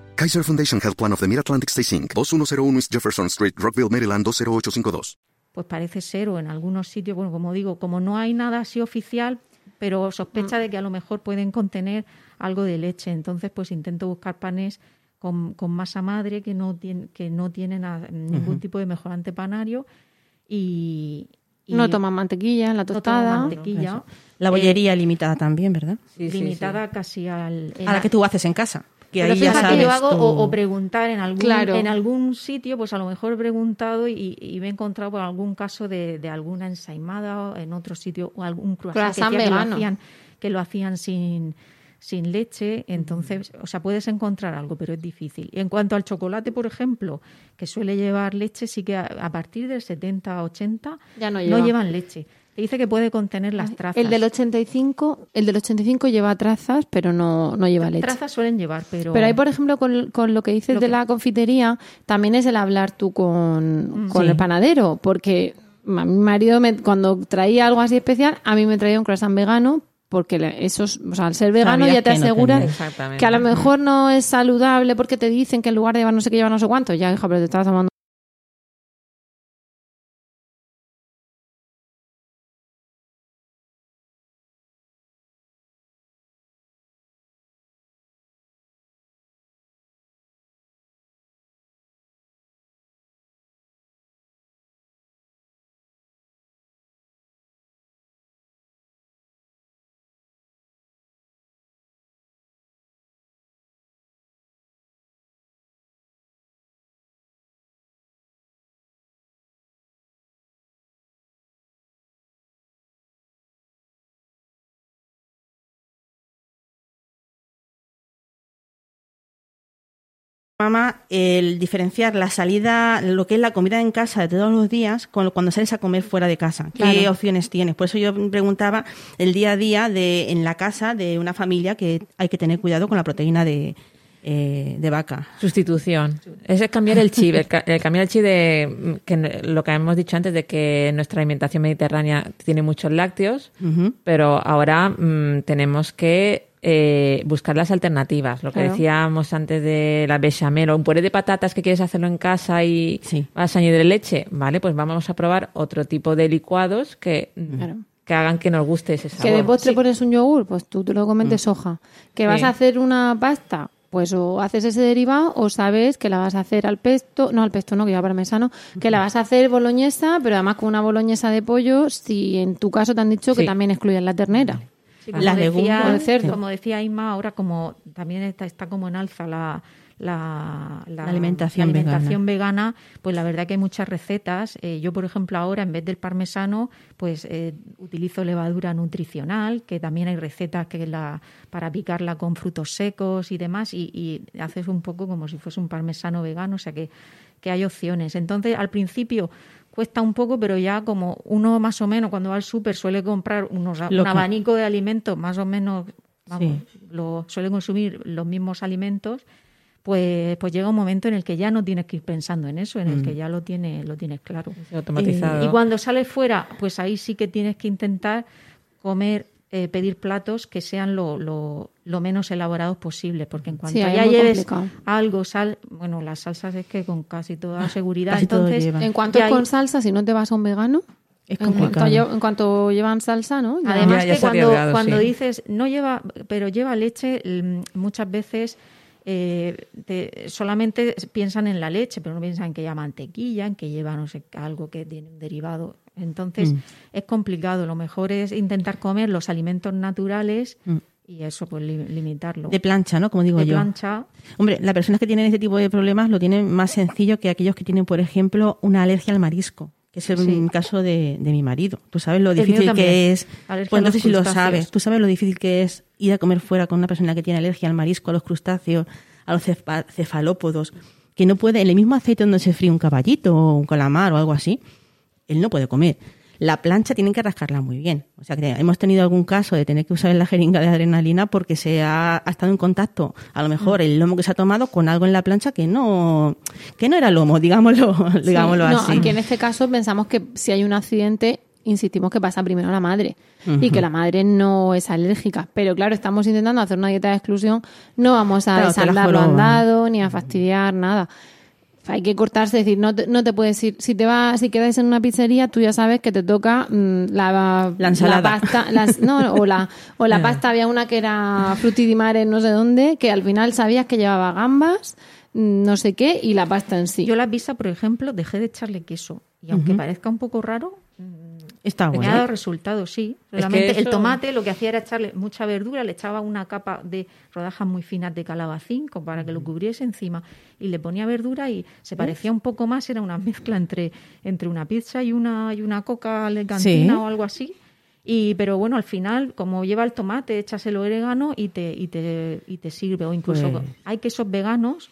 Kaiser Foundation Health Plan of the Mid-Atlantic Stay Inc., 2101 East Jefferson Street, Rockville, Maryland 20852. Pues parece ser, o en algunos sitios, bueno, como digo, como no hay nada así oficial, pero sospecha de que a lo mejor pueden contener algo de leche. Entonces, pues intento buscar panes con, masa madre que no, tiene, que no tienen ningún tipo de mejorante panario y, no toman mantequilla la tostada. No mantequilla. la bollería limitada también, ¿verdad? limitada casi al... A la que tú haces en casa que ahí ya sabes yo hago o, preguntar en algún en algún sitio pues a lo mejor he preguntado y, me he encontrado por algún caso de, alguna ensaimada en otro sitio o algún croissant que, lo hacían, que lo hacían sin sin leche, entonces, o sea, puedes encontrar algo, pero es difícil. Y en cuanto al chocolate, por ejemplo, que suele llevar leche, sí que a, partir del 70, 80 ya no, no llevan leche dice que puede contener las trazas. El del 85, el del 85 lleva trazas, pero no, no lleva leche. Trazas suelen llevar, pero... Pero ahí, por ejemplo, con, con lo que dices de la confitería, también es el hablar tú con, mm, con el panadero, porque mi marido me, cuando traía algo así especial, a mí me traía un croissant vegano, porque esos, o sea, al ser vegano ya te aseguran que a lo mejor no es saludable porque te dicen que en lugar de llevar no sé qué lleva no sé cuánto, ya, hija, pero te estás tomando mamá el diferenciar la salida, lo que es la comida en casa de todos los días, con cuando sales a comer fuera de casa. ¿Qué opciones tienes? Por eso yo preguntaba el día a día de en la casa de una familia que hay que tener cuidado con la proteína de, eh, de vaca. Sustitución. Ese es cambiar el chip, el, ca- el cambiar el chip de mm, que lo que hemos dicho antes de que nuestra alimentación mediterránea tiene muchos lácteos, pero ahora mm, tenemos que eh, buscar las alternativas. Lo que Claro. decíamos antes de la bechamel o un puré de patatas que quieres hacerlo en casa y Sí. vas a añadir leche, vale, pues vamos a probar otro tipo de licuados que, mm, Claro. que hagan que nos guste ese sabor. Que de postre pones un yogur, pues tú te lo comes de soja. Que vas a hacer una pasta, pues o haces ese derivado o sabes que la vas a hacer al pesto, no al pesto, no, que lleva parmesano, que la vas a hacer boloñesa, pero además con una boloñesa de pollo, si en tu caso te han dicho que también excluyen la ternera. Sí, como Las decía, legumbres, cerdo. Como decía Inma, ahora como también está, está como en alza la, la, La alimentación la alimentación vegana. pues la verdad que hay muchas recetas. Eh, yo, por ejemplo, ahora en vez del parmesano, pues eh, utilizo levadura nutricional, que también hay recetas que la para picarla con frutos secos y demás, y, y haces un poco como si fuese un parmesano vegano, o sea que, que hay opciones. Entonces, al principio cuesta un poco, pero ya como uno más o menos cuando va al súper suele comprar unos, un abanico de alimentos más o menos, vamos, Sí. lo, suele consumir los mismos alimentos, pues, pues llega un momento en el que ya no tienes que ir pensando en eso, en el que ya lo tienes, lo tienes claro. automatizado. Y cuando sales fuera, pues ahí sí que tienes que intentar comer, eh, pedir platos que sean lo, lo, lo menos elaborados posible, porque en cuanto Sí, ya lleves complicado. algo, sal, bueno, las salsas es que con casi toda seguridad, casi todo entonces. En cuanto es con salsa, si no te vas a un vegano, Es en cuanto, en cuanto llevan salsa, ¿no? Ya- Además Ya- ya que cuando, cuando sí. dices no lleva, pero lleva leche, mm, muchas veces eh, te- solamente piensan en la leche, pero no piensan en que lleva mantequilla, en que lleva no sé algo que tiene un derivado. Entonces es complicado. Lo mejor es intentar comer los alimentos naturales y eso pues li- limitarlo. De plancha, ¿no? Como digo De yo. plancha. Hombre, las personas que tienen este tipo de problemas lo tienen más sencillo que aquellos que tienen, por ejemplo, una alergia al marisco, que es el Sí. caso de, de mi marido. Tú sabes lo difícil que es. Alergia Pues los entonces, si lo sabes, tú sabes lo difícil que es ir a comer fuera con una persona que tiene alergia al marisco, a los crustáceos, a los cefa- cefalópodos, que no puede, en el mismo aceite donde se fríe un caballito o un calamar o algo así, él no puede comer. La plancha tienen que rascarla muy bien. O sea que hemos tenido algún caso de tener que usar la jeringa de adrenalina porque se ha, ha estado en contacto, a lo mejor el lomo que se ha tomado con algo en la plancha que no, que no era lomo, digámoslo, digámoslo Sí, no, así. aquí en este caso pensamos que si hay un accidente, insistimos que pasa primero a la madre y que la madre no es alérgica. Pero claro, estamos intentando hacer una dieta de exclusión, no vamos a Claro, desandar lo andado ni a fastidiar nada. Hay que cortarse, es decir, no te, no te puedes ir. Si te vas, si quedas en una pizzería, tú ya sabes que te toca mm, la, La ensalada. pasta, las- no, o la, o la pasta. Había una que era frutti di mare, no sé dónde, que al final sabías que llevaba gambas, mm, no sé qué, y la pasta en sí. Yo la pizza, por ejemplo, dejé de echarle queso. Y aunque parezca un poco raro, Está Me bueno. ha dado resultados, sí. Solamente el tomate lo que hacía era echarle mucha verdura, le echaba una capa de rodajas muy finas de calabacín como para que lo cubriese encima y le ponía verdura y se parecía un poco más, era una mezcla entre, entre una pizza y una, y una coca de cantina Sí. o algo así. Y, pero bueno, al final, como lleva el tomate, echas el orégano y te, y te, y te sirve. O incluso Pues- hay quesos veganos.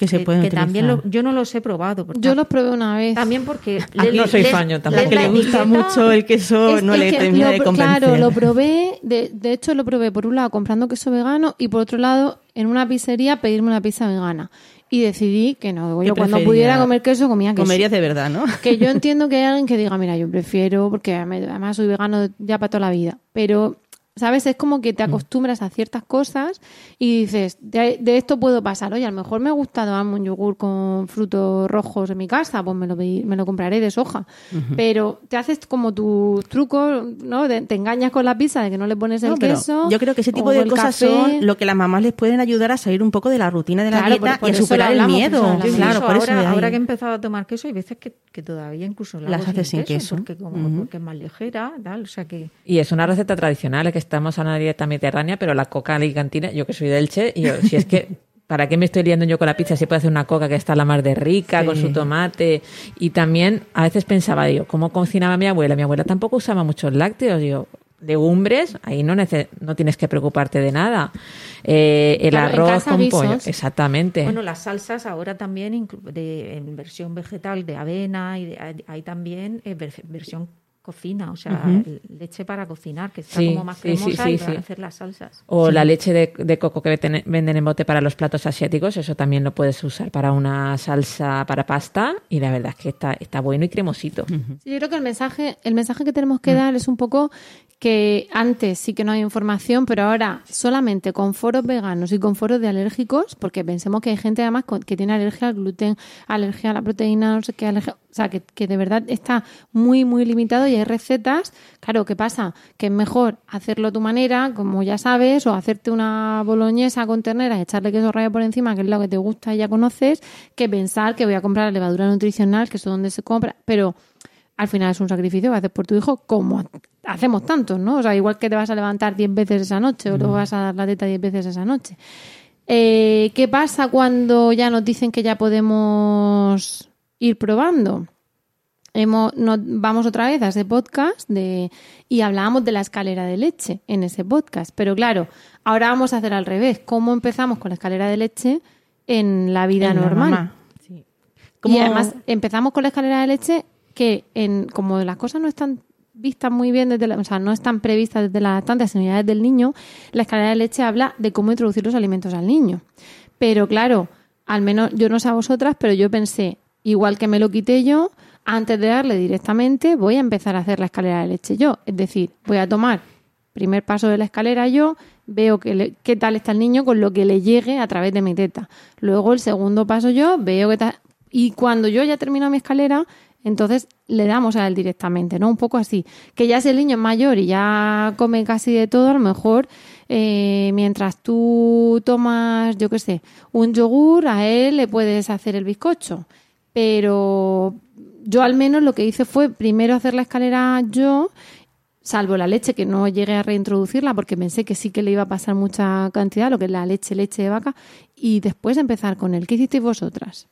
Que se pueden que también lo- yo no los he probado. porque Yo los probé una vez. También porque... Ah, no soy fan yo tampoco. Que le gusta mucho el queso Es- no es le que termina lo de convencer. Claro, lo probé, de, de hecho lo probé por un lado comprando queso vegano y por otro lado en una pizzería pedirme una pizza vegana. Y decidí que no, ¿Qué yo cuando pudiera comer queso comía queso. Comerías de verdad, ¿no? Que yo entiendo que hay alguien que diga, mira, yo prefiero, porque además soy vegano ya para toda la vida, pero, ¿sabes? Es como que te acostumbras a ciertas cosas y dices, de, de esto puedo pasar. Oye, a lo mejor me ha gustado darme un yogur con frutos rojos en mi casa, pues me lo, me lo compraré de soja. Pero te haces como tu truco, ¿no? De- te engañas con la pizza de que no le pones el No, queso. Yo creo que ese tipo de el cosas café. son lo que las mamás les pueden ayudar a salir un poco de la rutina de la Claro, dieta por- por y a superar el hablamos, eso miedo. hablamos. Claro, por eso ahora, que he empezado a tomar queso, hay veces que, que todavía incluso la Las hago haces sin queso. Porque, como, Ujú. porque es más ligera, tal, o sea que... Y es una receta tradicional, es que estamos en una dieta mediterránea, pero la coca alicantina, yo que soy del Che, y yo, si es que, ¿para qué me estoy liando yo con la pizza? Si puedo hacer una coca que está la mar de rica, Sí. con su tomate. Y también, a veces pensaba, digo, ¿cómo cocinaba mi abuela? Mi abuela tampoco usaba muchos lácteos, digo, legumbres, ahí no, no tienes que preocuparte de nada. Eh, el arroz con pollo, exactamente. Bueno, las salsas ahora también de, en versión vegetal de avena y hay también eh, versión cocina, o sea, leche para cocinar, que está como más cremosa y para hacer las salsas. O la leche de, coco que venden en bote para los platos asiáticos, eso también lo puedes usar para una salsa para pasta y la verdad es que está, está bueno y cremosito. yo creo que el mensaje, el mensaje que tenemos que mm. dar es un poco que antes sí que no hay información, pero ahora solamente con foros veganos y con foros de alérgicos, porque pensemos que hay gente además que tiene alergia al gluten, alergia a la proteína, no sé qué, alergia, o sea, que, que de verdad está muy, muy limitado y hay recetas. Claro, ¿qué pasa? Que es mejor hacerlo a tu manera, como ya sabes, o hacerte una boloñesa con ternera y echarle queso rallado por encima, que es lo que te gusta y ya conoces, que pensar que voy a comprar la levadura nutricional, que es donde se compra, pero al final es un sacrificio que haces por tu hijo, como hacemos tantos, ¿no? O sea, igual que te vas a levantar 10 veces esa noche o te vas a dar la teta 10 veces esa noche. Eh, ¿Qué pasa cuando ya nos dicen que ya podemos ir probando? Hemos, vamos otra vez a ese podcast de, y hablábamos de la escalera de leche en ese podcast. Pero claro, ahora vamos a hacer al revés. ¿Cómo empezamos con la escalera de leche en la vida normal? Y además empezamos con la escalera de leche que en, como las cosas no están vistas muy bien desde la, o sea, no están previstas desde las tantas unidades del niño, la escalera de leche habla de cómo introducir los alimentos al niño. Pero claro, al menos yo no sé a vosotras, pero yo pensé, igual que me lo quité yo, antes de darle directamente, voy a empezar a hacer la escalera de leche yo. Es decir, voy a tomar primer paso de la escalera yo, veo qué tal está el niño con lo que le llegue a través de mi teta. Luego el segundo paso yo, veo que tal... Y cuando yo ya termino mi escalera, entonces le damos a él directamente, ¿no? Un poco así. Que ya si el niño es mayor y ya come casi de todo, a lo mejor eh, mientras tú tomas, yo qué sé, un yogur, a él le puedes hacer el bizcocho. Pero yo al menos lo que hice fue primero hacer la escalera yo, salvo la leche, que no llegué a reintroducirla porque pensé que sí que le iba a pasar mucha cantidad, lo que es la leche, leche de vaca, y después empezar con él. ¿Qué hicisteis vosotras?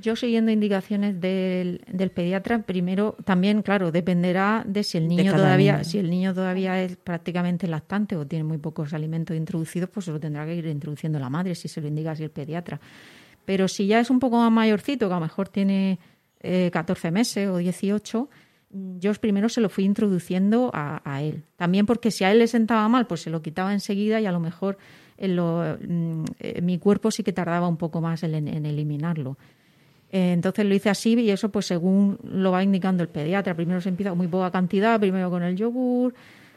Yo siguiendo indicaciones del, del, pediatra, primero también, claro, dependerá de si el niño todavía, si el niño todavía es prácticamente lactante o tiene muy pocos alimentos introducidos, pues se lo tendrá que ir introduciendo la madre si se lo indica así el pediatra. Pero si ya es un poco más mayorcito, que a lo mejor tiene eh, 14 meses o 18, yo primero se lo fui introduciendo a, él. También porque si a él le sentaba mal, pues se lo quitaba enseguida y a lo mejor en lo, mm, eh, mi cuerpo sí que tardaba un poco más en eliminarlo. Eh, entonces lo hice así y eso pues según lo va indicando el pediatra. Primero se empieza con muy poca cantidad, primero con el yogur.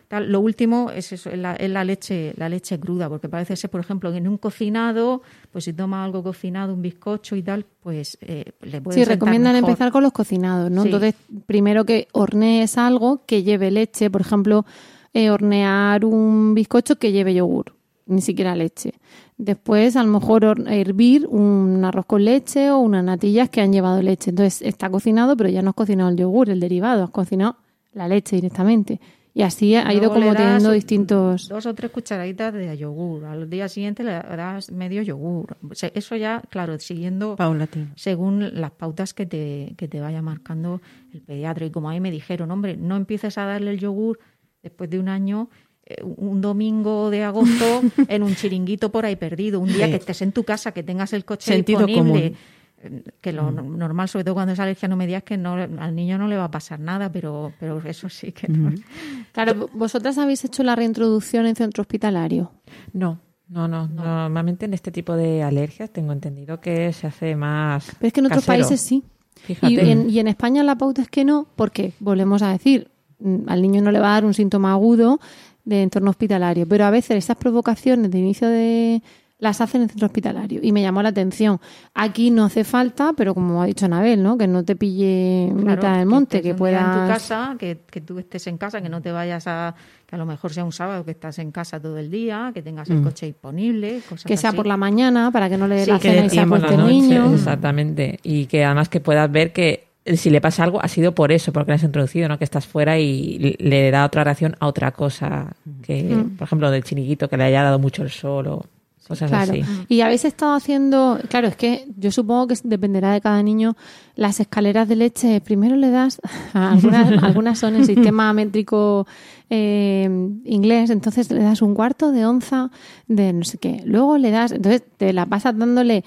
Tal. Lo último es eso, es la, leche, la leche cruda, porque parece ser, por ejemplo, en un cocinado, pues si toma algo cocinado, un bizcocho y tal, pues eh, le puede Sí, recomiendan empezar con los cocinados, ¿no? Entonces, primero que hornees algo que lleve leche, por ejemplo, eh, hornear un bizcocho que lleve yogur, ni siquiera leche. Después, a lo mejor hervir un arroz con leche o unas natillas que han llevado leche. Entonces, está cocinado, pero ya no has cocinado el yogur, el derivado, has cocinado la leche directamente. Y así ha ido como teniendo distintos... Dos o tres cucharaditas de yogur. Al día siguiente le das medio yogur. Eso ya, claro, siguiendo... Paulatino. Según las pautas que te, que te vaya marcando el pediatra. Y como ahí me dijeron, hombre, no empieces a darle el yogur después de un año eh, un domingo de agosto en un chiringuito por ahí perdido, un día que estés en tu casa, que tengas el coche disponible, eh, que lo mm. normal, sobre todo cuando es alergia, no me digas que no, al niño no le va a pasar nada, pero, pero eso sí que no. Claro, ¿vosotras habéis hecho la reintroducción en centro hospitalario? No. No, no, normalmente en este tipo de alergias tengo entendido que se hace más. Pero es que en otros países sí. Y en, y en España la pauta es que no, porque volvemos a decir, mm, al niño no le va a dar un síntoma agudo, de entorno hospitalario, pero a veces esas provocaciones de inicio de las hacen en centro hospitalario y me llamó la atención. Aquí no hace falta, pero como ha dicho Anabel, ¿no? Que no te pille mitad del monte, que, puedas en tu casa, que, que, tú estés en casa, que no te vayas a que a lo mejor sea un sábado que estás en casa todo el día, que tengas el mm. coche disponible, cosas que sea por la mañana para que no le dé la cena y se el niño. Exactamente, y que además que puedas ver que si le pasa algo ha sido por eso, porque le has introducido, ¿no? Que estás fuera y le da otra reacción a otra cosa. Que, mm. por ejemplo, del chiniquito, que le haya dado mucho el sol o... cosas Claro. así. Y habéis estado haciendo, claro, es que yo supongo que dependerá de cada niño las escaleras de leche. Primero le das, a algunas, algunas son en sistema métrico eh, inglés, entonces le das un cuarto de onza de no sé qué. Luego le das, entonces te la pasas dándole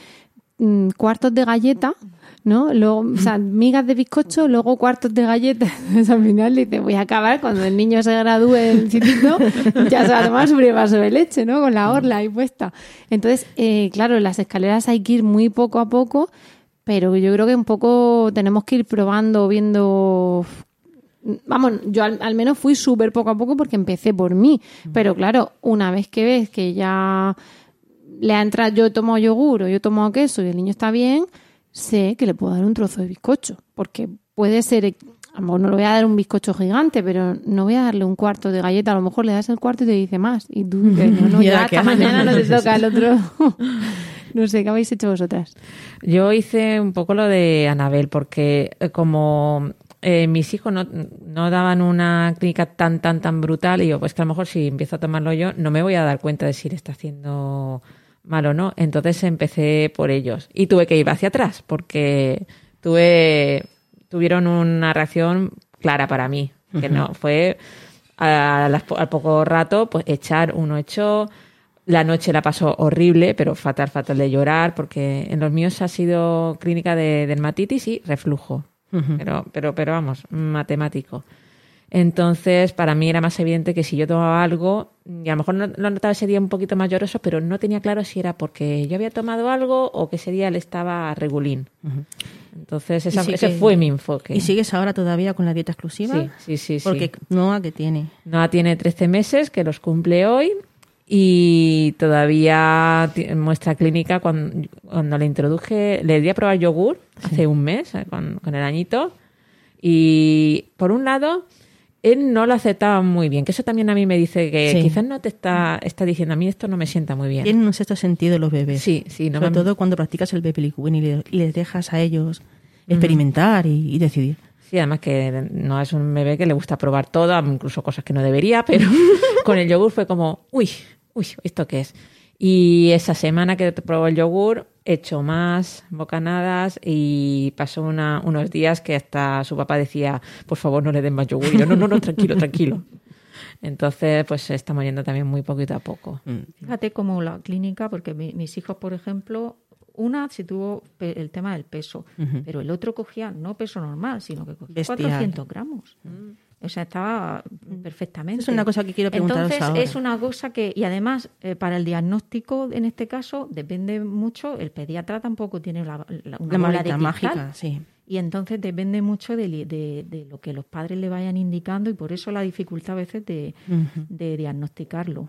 mm, cuartos de galleta, ¿no? Luego, o sea, migas de bizcocho, luego cuartos de galletas. Entonces al final dice, voy a acabar cuando el niño se gradúe del instituto, ya se va a tomar su vaso de leche, ¿no? Con la orla ahí puesta. Entonces, eh, claro, las escaleras hay que ir muy poco a poco, pero yo creo que un poco tenemos que ir probando, viendo Vamos, yo al, al menos fui súper poco a poco porque empecé por mí. Pero claro, una vez que ves que ya le ha entrado, yo he tomado yogur o yo he tomado queso y el niño está bien, sé que le puedo dar un trozo de bizcocho. Porque puede ser, a lo mejor no le voy a dar un bizcocho gigante, pero no voy a darle un cuarto de galleta. A lo mejor le das el cuarto y te dice más. Y tú dices, no, no, ¿Y ya hasta mañana no te toca el otro. no sé, ¿qué habéis hecho vosotras? Yo hice un poco lo de Anabel, porque eh, como eh, mis hijos no, no daban una clínica tan, tan, tan brutal, y yo, pues que a lo mejor si empiezo a tomarlo yo, no me voy a dar cuenta de si le está haciendo mal o no. Entonces empecé por ellos. Y tuve que ir hacia atrás, porque tuve, tuvieron una reacción clara para mí, que no fue a las po- al poco rato, pues echar, uno echó, la noche la pasó horrible, pero fatal, fatal de llorar, porque en los míos ha sido clínica de dermatitis y reflujo. pero, pero, pero vamos, matemático. Entonces, para mí era más evidente que si yo tomaba algo, y a lo mejor no- lo notaba ese día un poquito más lloroso, pero no tenía claro si era porque yo había tomado algo o que ese día le estaba regulín. Entonces, esa- ese fue mi enfoque. ¿Y sigues ahora todavía con la dieta exclusiva? Sí, sí, sí. sí. Porque Noah, que tiene? Noah tiene 13 meses, que los cumple hoy, y todavía ti- muestra clínica cuando, cuando le introduje, le di a probar yogur hace un mes, eh, con, con el añito, y por un lado, él no lo aceptaba muy bien, que eso también a mí me dice que Sí. quizás no te está, está diciendo, a mí esto no me sienta muy bien. Tienen un sexto sentido los bebés. Sí, sí, no Sobre me- todo cuando practicas el baby y, le- y les dejas a ellos experimentar y, y decidir. Sí, además que no es un bebé que le gusta probar todo, incluso cosas que no debería, pero con el yogur fue como, uy, uy, ¿esto qué es? Y esa semana que probó el yogur, he hecho más bocanadas y pasó una- unos días que hasta su papá decía, por favor, no le den más yogur. Y yo, no, no, no, tranquilo, tranquilo. Entonces, pues estamos yendo también muy poquito a poco. Fíjate cómo la clínica, porque mi- mis hijos, por ejemplo, una se tuvo pe- el tema del peso, pero el otro cogía no peso normal, sino que cogía Bestial. 400 gramos. O sea, estaba perfectamente. Es una cosa que quiero preguntaros Entonces, ahora. es una cosa que, y además, eh, para el diagnóstico, en este caso, depende mucho, el pediatra tampoco tiene la, la- una La bola de maleta cristal. mágica, sí. Y entonces depende mucho de, li- de- de lo que los padres le vayan indicando y por eso la dificultad a veces de, diagnosticarlo.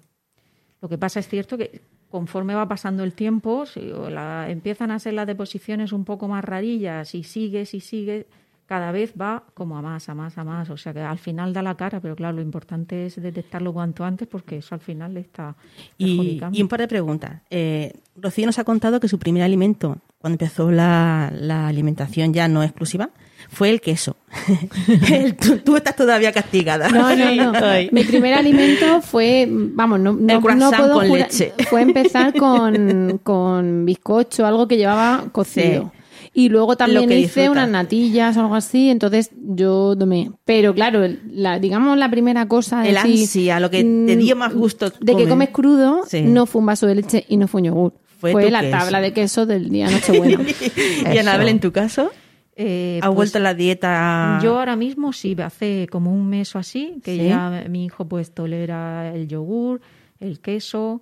Lo que pasa es cierto que conforme va pasando el tiempo, si o la- empiezan a ser las deposiciones un poco más rarillas y sigues y sigues, cada vez va como a más, a más, a más. O sea que al final da la cara, pero claro, lo importante es detectarlo cuanto antes porque eso al final le está Y, y un par de preguntas. Eh, Rocío nos ha contado que su primer alimento, cuando empezó la, la alimentación ya no exclusiva, fue el queso. El- tú, tú estás todavía castigada. No, no, no. Mi primer alimento fue, vamos, no, no, El no puedo con jurar- leche. Fue empezar con, con bizcocho, algo que llevaba cocido. Sí. Y luego también que hice unas natillas o algo así, entonces yo tomé. Pero claro, la, digamos la primera cosa de El decir, ansia, lo que te mm, dio más gusto De que comer. comes crudo, Sí. no fue un vaso de leche y no fue un yogur. Fue Fue, la queso. tabla de queso del día Nochebuena. y Anabel, en tu caso, Eh, ¿ha pues, vuelto a la dieta? Yo ahora mismo sí, hace como un mes o así, que ¿Sí? ya mi hijo pues tolera el yogur, el queso.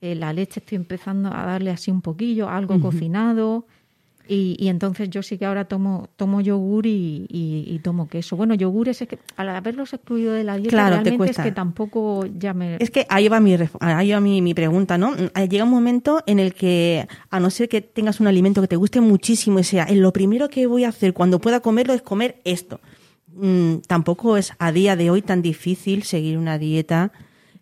Eh, la leche estoy empezando a darle así un poquillo, algo cocinado. Y, entonces yo sí que ahora tomo tomo yogur y, tomo queso. Bueno, yogures es que al haberlos excluido de la dieta realmente es que tampoco ya me... Es que ahí va mi, ahí va mi, mi pregunta, ¿no? Llega un momento en el que, a no ser que tengas un alimento que te guste muchísimo y sea, en lo primero que voy a hacer cuando pueda comerlo es comer esto. Mm, tampoco es a día de hoy tan difícil seguir una dieta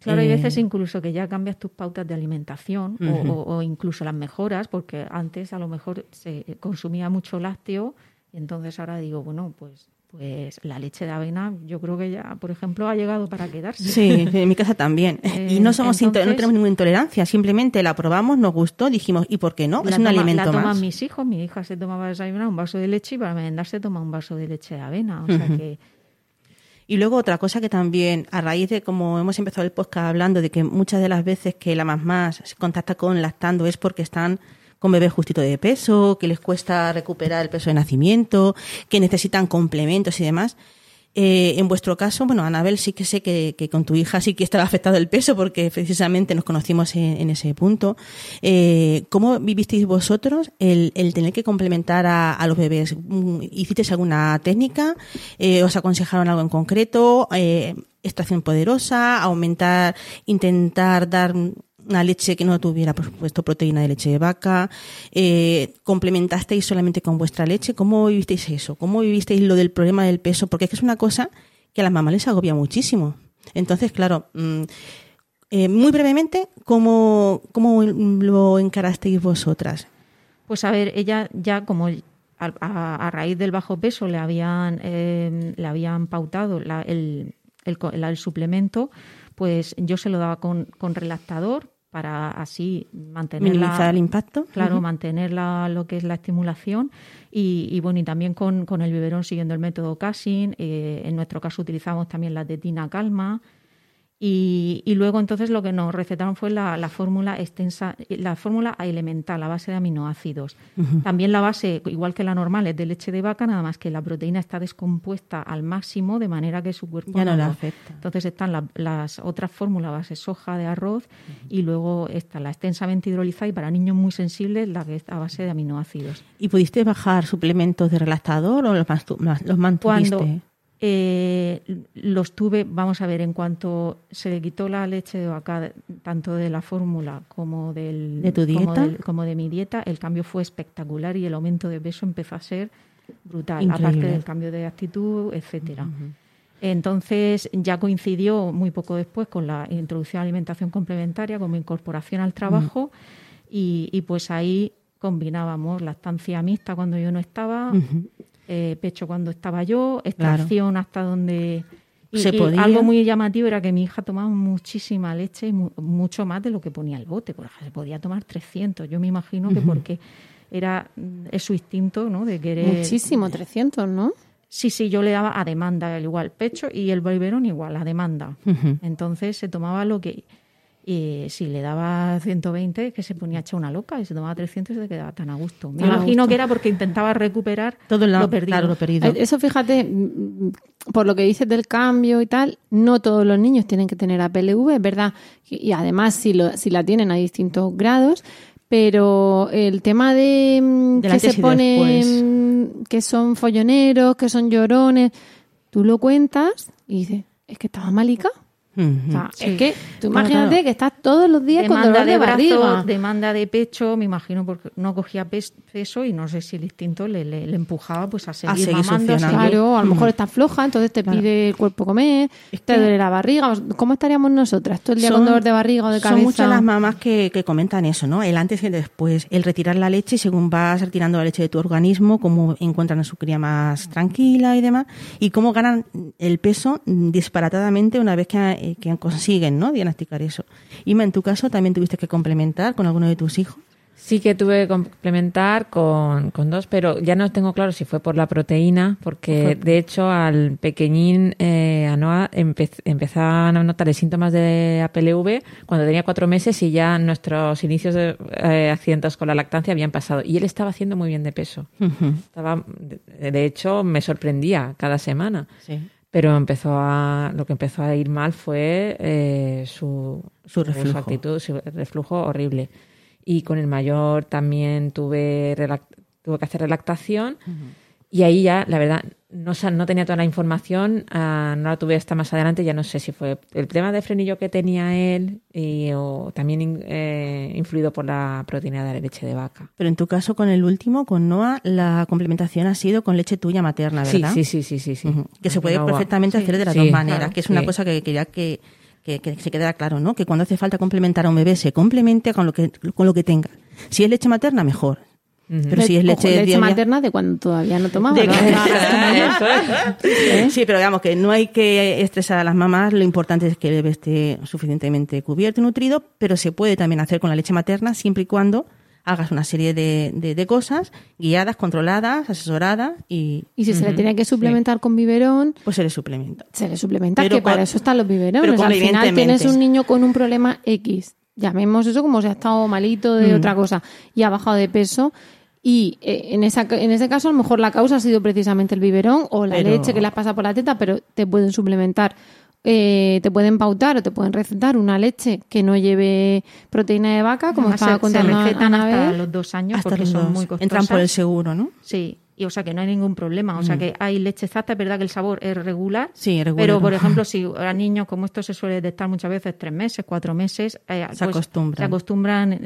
Claro, hay veces eh, incluso que ya cambias tus pautas de alimentación o, incluso las mejoras, porque antes a lo mejor se consumía mucho lácteo y entonces ahora digo, bueno, pues pues la leche de avena yo creo que ya, por ejemplo, ha llegado para quedarse. Sí, en mi casa también. y no somos no tenemos ninguna intolerancia, simplemente la probamos, nos gustó, dijimos, ¿y por qué no? Es un alimento la toman mis hijos, mi hija se tomaba desayunar un vaso de leche y para merendar se toma un vaso de leche de avena, o sea que y luego otra cosa que también, a raíz de como hemos empezado el podcast hablando de que muchas de las veces que la mamá se contacta con lactando es porque están con bebés justito de peso, que les cuesta recuperar el peso de nacimiento, que necesitan complementos y demás. Eh, en vuestro caso, bueno, Anabel, sí que sé que, con tu hija sí que estaba afectado el peso porque precisamente nos conocimos en, ese punto. Eh, ¿Cómo vivisteis vosotros el, tener que complementar a, los bebés? ¿Hicisteis alguna técnica? Eh, ¿Os aconsejaron algo en concreto? extracción poderosa, aumentar, intentar dar una leche que no tuviera, por supuesto, proteína de leche de vaca, eh, complementasteis solamente con vuestra leche. ¿Cómo vivisteis eso? ¿Cómo vivisteis lo del problema del peso? Porque es que es una cosa que a las mamás les agobia muchísimo. Entonces, claro, mm, eh, muy brevemente, ¿cómo, ¿cómo lo encarasteis vosotras? Pues a ver, ella ya como a, raíz del bajo peso le habían, eh, le habían pautado el, el, el, suplemento, pues yo se lo daba con, con relactador para así mantener minimizar el impacto. Claro mantener lo que es la estimulación y, bueno y también con, con, el biberón siguiendo el método Cassin eh, en nuestro caso utilizamos también la de Tina Calma y, y, luego entonces lo que nos recetaron fue la, la fórmula extensa, la fórmula elemental, la base de aminoácidos. También la base, igual que la normal, es de leche de vaca, nada más que la proteína está descompuesta al máximo de manera que su cuerpo ya no, la afecta. Entonces están las otras fórmulas, base soja de arroz, y luego está la extensamente hidrolizada y para niños muy sensibles la que está a base de aminoácidos. ¿Y pudiste bajar suplementos de relactador o los, los mantuviste? Eh, los tuve, vamos a ver, en cuanto se le quitó la leche de vaca, tanto de la fórmula como del, ¿De tu dieta? Como, de mi dieta, el cambio fue espectacular y el aumento de peso empezó a ser brutal, aparte del cambio de actitud, etcétera. Entonces ya coincidió muy poco después con la introducción de alimentación complementaria como incorporación al trabajo y, y, pues ahí combinábamos la estancia mixta cuando yo no estaba, eh, pecho cuando estaba yo, extracción hasta donde... ¿Se podía? algo muy llamativo era que mi hija tomaba muchísima leche y mucho más de lo que ponía el bote. Por ejemplo, se podía tomar 300. Yo me imagino que porque era es su instinto, ¿no? De querer... Muchísimo, 300, ¿no? Sí, sí, yo le daba a demanda el igual pecho y el biberón igual, a demanda. Entonces se tomaba lo que y si le daba 120, que se ponía hecha una loca, y se tomaba 300 y se quedaba tan a gusto. Me imagino que era porque intentaba recuperar todo lo, perdido. Eh, eso, fíjate, mm, por lo que dices del cambio y tal, no todos los niños tienen que tener APLV, es verdad. Y además, si, lo, si la tienen a distintos grados, pero el tema de, mm, que se ponen, que son folloneros, que son llorones, tú lo cuentas y dices, es que estaba malica. Es que tú imagínate que estás todos los días con dolor de, de barriga. demanda de pecho, me imagino, porque no cogía peso y no sé si el instinto le, le, empujaba pues a seguir, a mamando. Claro, a lo mejor estás floja, entonces te pide el cuerpo comer, te duele la barriga. ¿Cómo estaríamos nosotras todo el día con dolor de barriga o de cabeza? Son muchas las mamás que, que comentan eso, ¿no? El antes y el después. El retirar la leche y según vas retirando la leche de tu organismo, cómo encuentran a su cría más tranquila y demás, y cómo ganan el peso disparatadamente una vez que eh, que consiguen ¿no? diagnosticar eso. Ima, en tu caso, ¿también tuviste que complementar con alguno de tus hijos? Sí que tuve que complementar con, con, dos, pero ya no tengo claro si fue por la proteína, porque de hecho al pequeñín eh, Anoa empezaban a notar síntomas de APLV cuando tenía cuatro meses y ya nuestros inicios de eh, accidentes con la lactancia habían pasado. Y él estaba haciendo muy bien de peso. estaba, de, hecho, me sorprendía cada semana. Sí pero empezó a lo que empezó a ir mal fue eh, su, su, reflujo. actitud, su reflujo horrible. Y con el mayor también tuve tuvo que hacer relactación. Y ahí ya, la verdad, no, no tenía toda la información, ah, no la tuve hasta más adelante, ya no sé si fue el tema de frenillo que tenía él y, o también eh, influido por la proteína de la leche de vaca. Pero en tu caso, con el último, con Noah, la complementación ha sido con leche tuya materna, ¿verdad? Sí, sí, sí, sí. sí, Que se puede perfectamente hacer de las dos maneras, que es una cosa que quería que, que, que, se quedara claro, ¿no? Que cuando hace falta complementar a un bebé, se complemente con lo que, con lo que tenga. Si es leche materna, mejor. Pero si es leche, leche materna de cuando todavía no tomaba. sí, pero digamos que no hay que estresar a las mamás. Lo importante es que el bebé esté suficientemente cubierto y nutrido, pero se puede también hacer con la leche materna siempre y cuando hagas una serie de, de, cosas guiadas, controladas, asesoradas y... Y si se le tiene que suplementar con biberón... Pues se le suplementa. Se le suplementa, pero que para eso están los biberones. Pero Al final tienes un niño con un problema X, llamemos eso como si ha estado malito de otra cosa y ha bajado de peso y eh, en, esa, en ese caso, a lo mejor la causa ha sido precisamente el biberón o la leche que le has pasado por la teta, pero te pueden suplementar, eh, te pueden pautar o te pueden recetar una leche que no lleve proteína de vaca, como estaba contando se hasta los dos años porque son muy costosas. Entran por el seguro, ¿no? Sí. Y, o sea que no hay ningún problema. O sea mm. que hay leche exacta, es verdad que el sabor es regular. Sí, regular. Pero, por ejemplo, si a niños, como esto se suele detectar muchas veces, tres meses, cuatro meses, eh, se, pues, acostumbran. se acostumbran.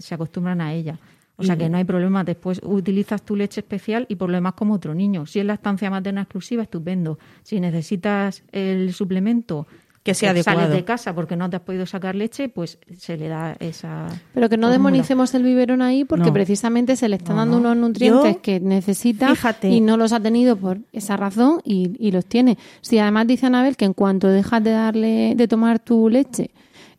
se acostumbran a ella. O sea que no hay problema. Después utilizas tu leche especial y por lo demás como otro niño. Si es la estancia materna exclusiva, estupendo. Si necesitas el suplemento que sea adecuado. Sales de casa porque no te has podido sacar leche, pues se le da esa. Pero que no demonicemos el biberón ahí porque precisamente se le están dando unos nutrientes que necesita y no los ha tenido por esa razón y, y los tiene. Si además dice Anabel que en cuanto dejas de darle, de tomar tu leche,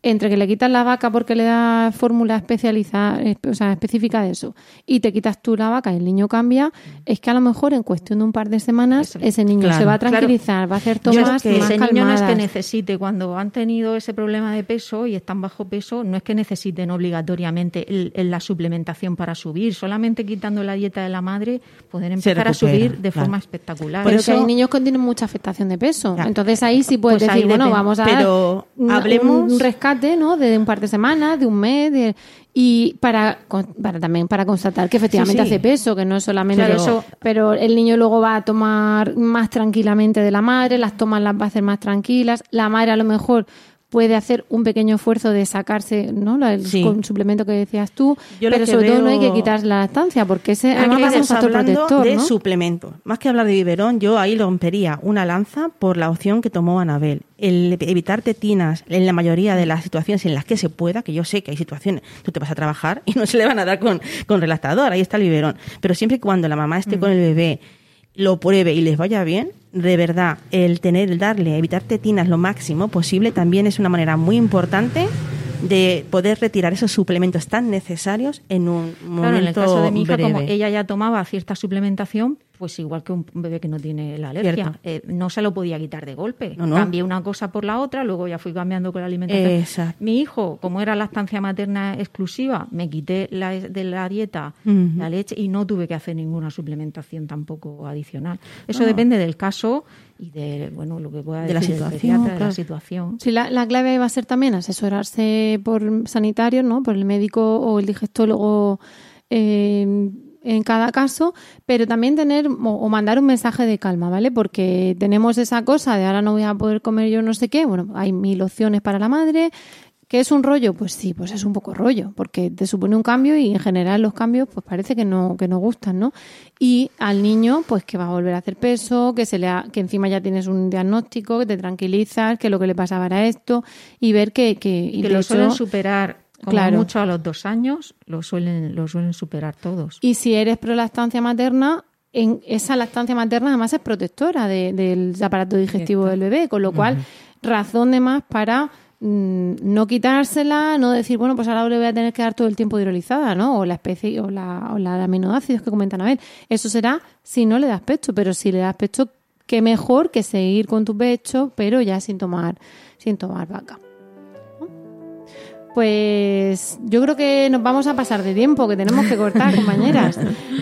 entre que le quitas la vaca porque le das fórmula especializada, o sea, específica de eso, y te quitas tú la vaca y el niño cambia, es que a lo mejor en cuestión de un par de semanas ese niño se va a tranquilizar, va a hacer tomas que más ese niño no es que necesite, cuando han tenido ese problema de peso y están bajo peso, no es que necesiten obligatoriamente la suplementación para subir, solamente quitando la dieta de la madre pueden empezar a subir de forma espectacular. Pero hay niños que tienen mucha afectación de peso, entonces ahí sí puedes pues decir, bueno, vamos a pero hablemos... un rescate ¿no? De un par de semanas, de un mes, y para, para también para constatar que efectivamente hace peso, que no es solamente eso, pero el niño luego va a tomar más tranquilamente de la madre, las tomas las va a hacer más tranquilas, la madre a lo mejor puede hacer un pequeño esfuerzo de sacarse ¿no? el suplemento que decías tú, pero sobre todo no hay que quitarse la lactancia, porque ese además un factor protector. de suplemento. Más que hablar de biberón, yo ahí rompería una lanza por la opción que tomó Anabel. El evitar tetinas en la mayoría de las situaciones en las que se pueda, que yo sé que hay situaciones, tú te vas a trabajar y no se le van a dar con, con relactador, ahí está el biberón. Pero siempre y cuando la mamá esté mm. con el bebé, lo pruebe y les vaya bien, de verdad, el tener, el darle, evitar tetinas lo máximo posible también es una manera muy importante de poder retirar esos suplementos tan necesarios en un momento Claro, en el caso de mi hija, como ella ya tomaba cierta suplementación, pues igual que un bebé que no tiene la alergia, eh, no se lo podía quitar de golpe. Cambié una cosa por la otra, luego ya fui cambiando con la alimentación. Mi hijo, como era lactancia materna exclusiva, me quité la, de la dieta la leche y no tuve que hacer ninguna suplementación tampoco adicional. Eso depende del caso y de bueno lo que pueda de la situación, de la situación. Sí, la, la, clave va a ser también asesorarse por sanitarios, ¿no? Por el médico o el digestólogo eh, en cada caso, pero también tener o, mandar un mensaje de calma, ¿vale? Porque tenemos esa cosa de ahora no voy a poder comer yo no sé qué, bueno, hay mil opciones para la madre, ¿Qué es un rollo? Pues sí, pues es un poco rollo, porque te supone un cambio y en general los cambios pues parece que no, que no gustan, ¿no? Y al niño, pues que va a volver a hacer peso, que se le que encima ya tienes un diagnóstico, que te tranquilizas, que lo que le pasaba era esto, y ver que... Que, y que lo suelen superar como mucho a los dos años, lo suelen, lo suelen superar todos. Y si eres pro lactancia materna, en esa lactancia materna además es protectora del aparato digestivo del bebé, con lo cual razón de más para no quitársela, no decir, bueno, pues ahora le voy a tener que dar todo el tiempo hidrolizada, ¿no? O la especie, o la, o la de aminoácidos que comentan a ver. Eso será si no le das pecho, pero si le das pecho, qué mejor que seguir con tu pecho, pero ya sin tomar, sin tomar vaca. Pues yo creo que nos vamos a pasar de tiempo, que tenemos que cortar, compañeras.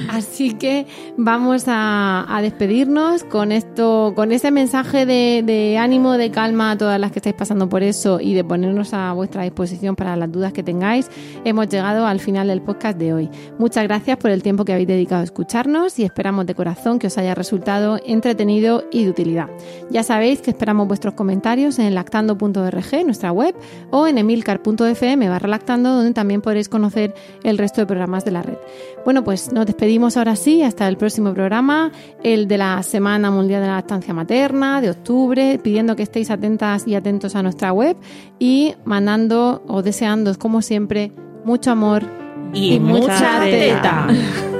Así que vamos a, despedirnos con esto, con este mensaje de, de, ánimo, de calma a todas las que estáis pasando por eso y de ponernos a vuestra disposición para las dudas que tengáis. Hemos llegado al final del podcast de hoy. Muchas gracias por el tiempo que habéis dedicado a escucharnos y esperamos de corazón que os haya resultado entretenido y de utilidad. Ya sabéis que esperamos vuestros comentarios en lactando.org, nuestra web, o en emilcar.fm barra lactando, donde también podréis conocer el resto de programas de la red. Bueno, pues nos despedimos ahora sí, hasta el próximo programa, el de la Semana Mundial de la Lactancia Materna de octubre, pidiendo que estéis atentas y atentos a nuestra web y mandando o deseando, como siempre, mucho amor y, mucha, teta.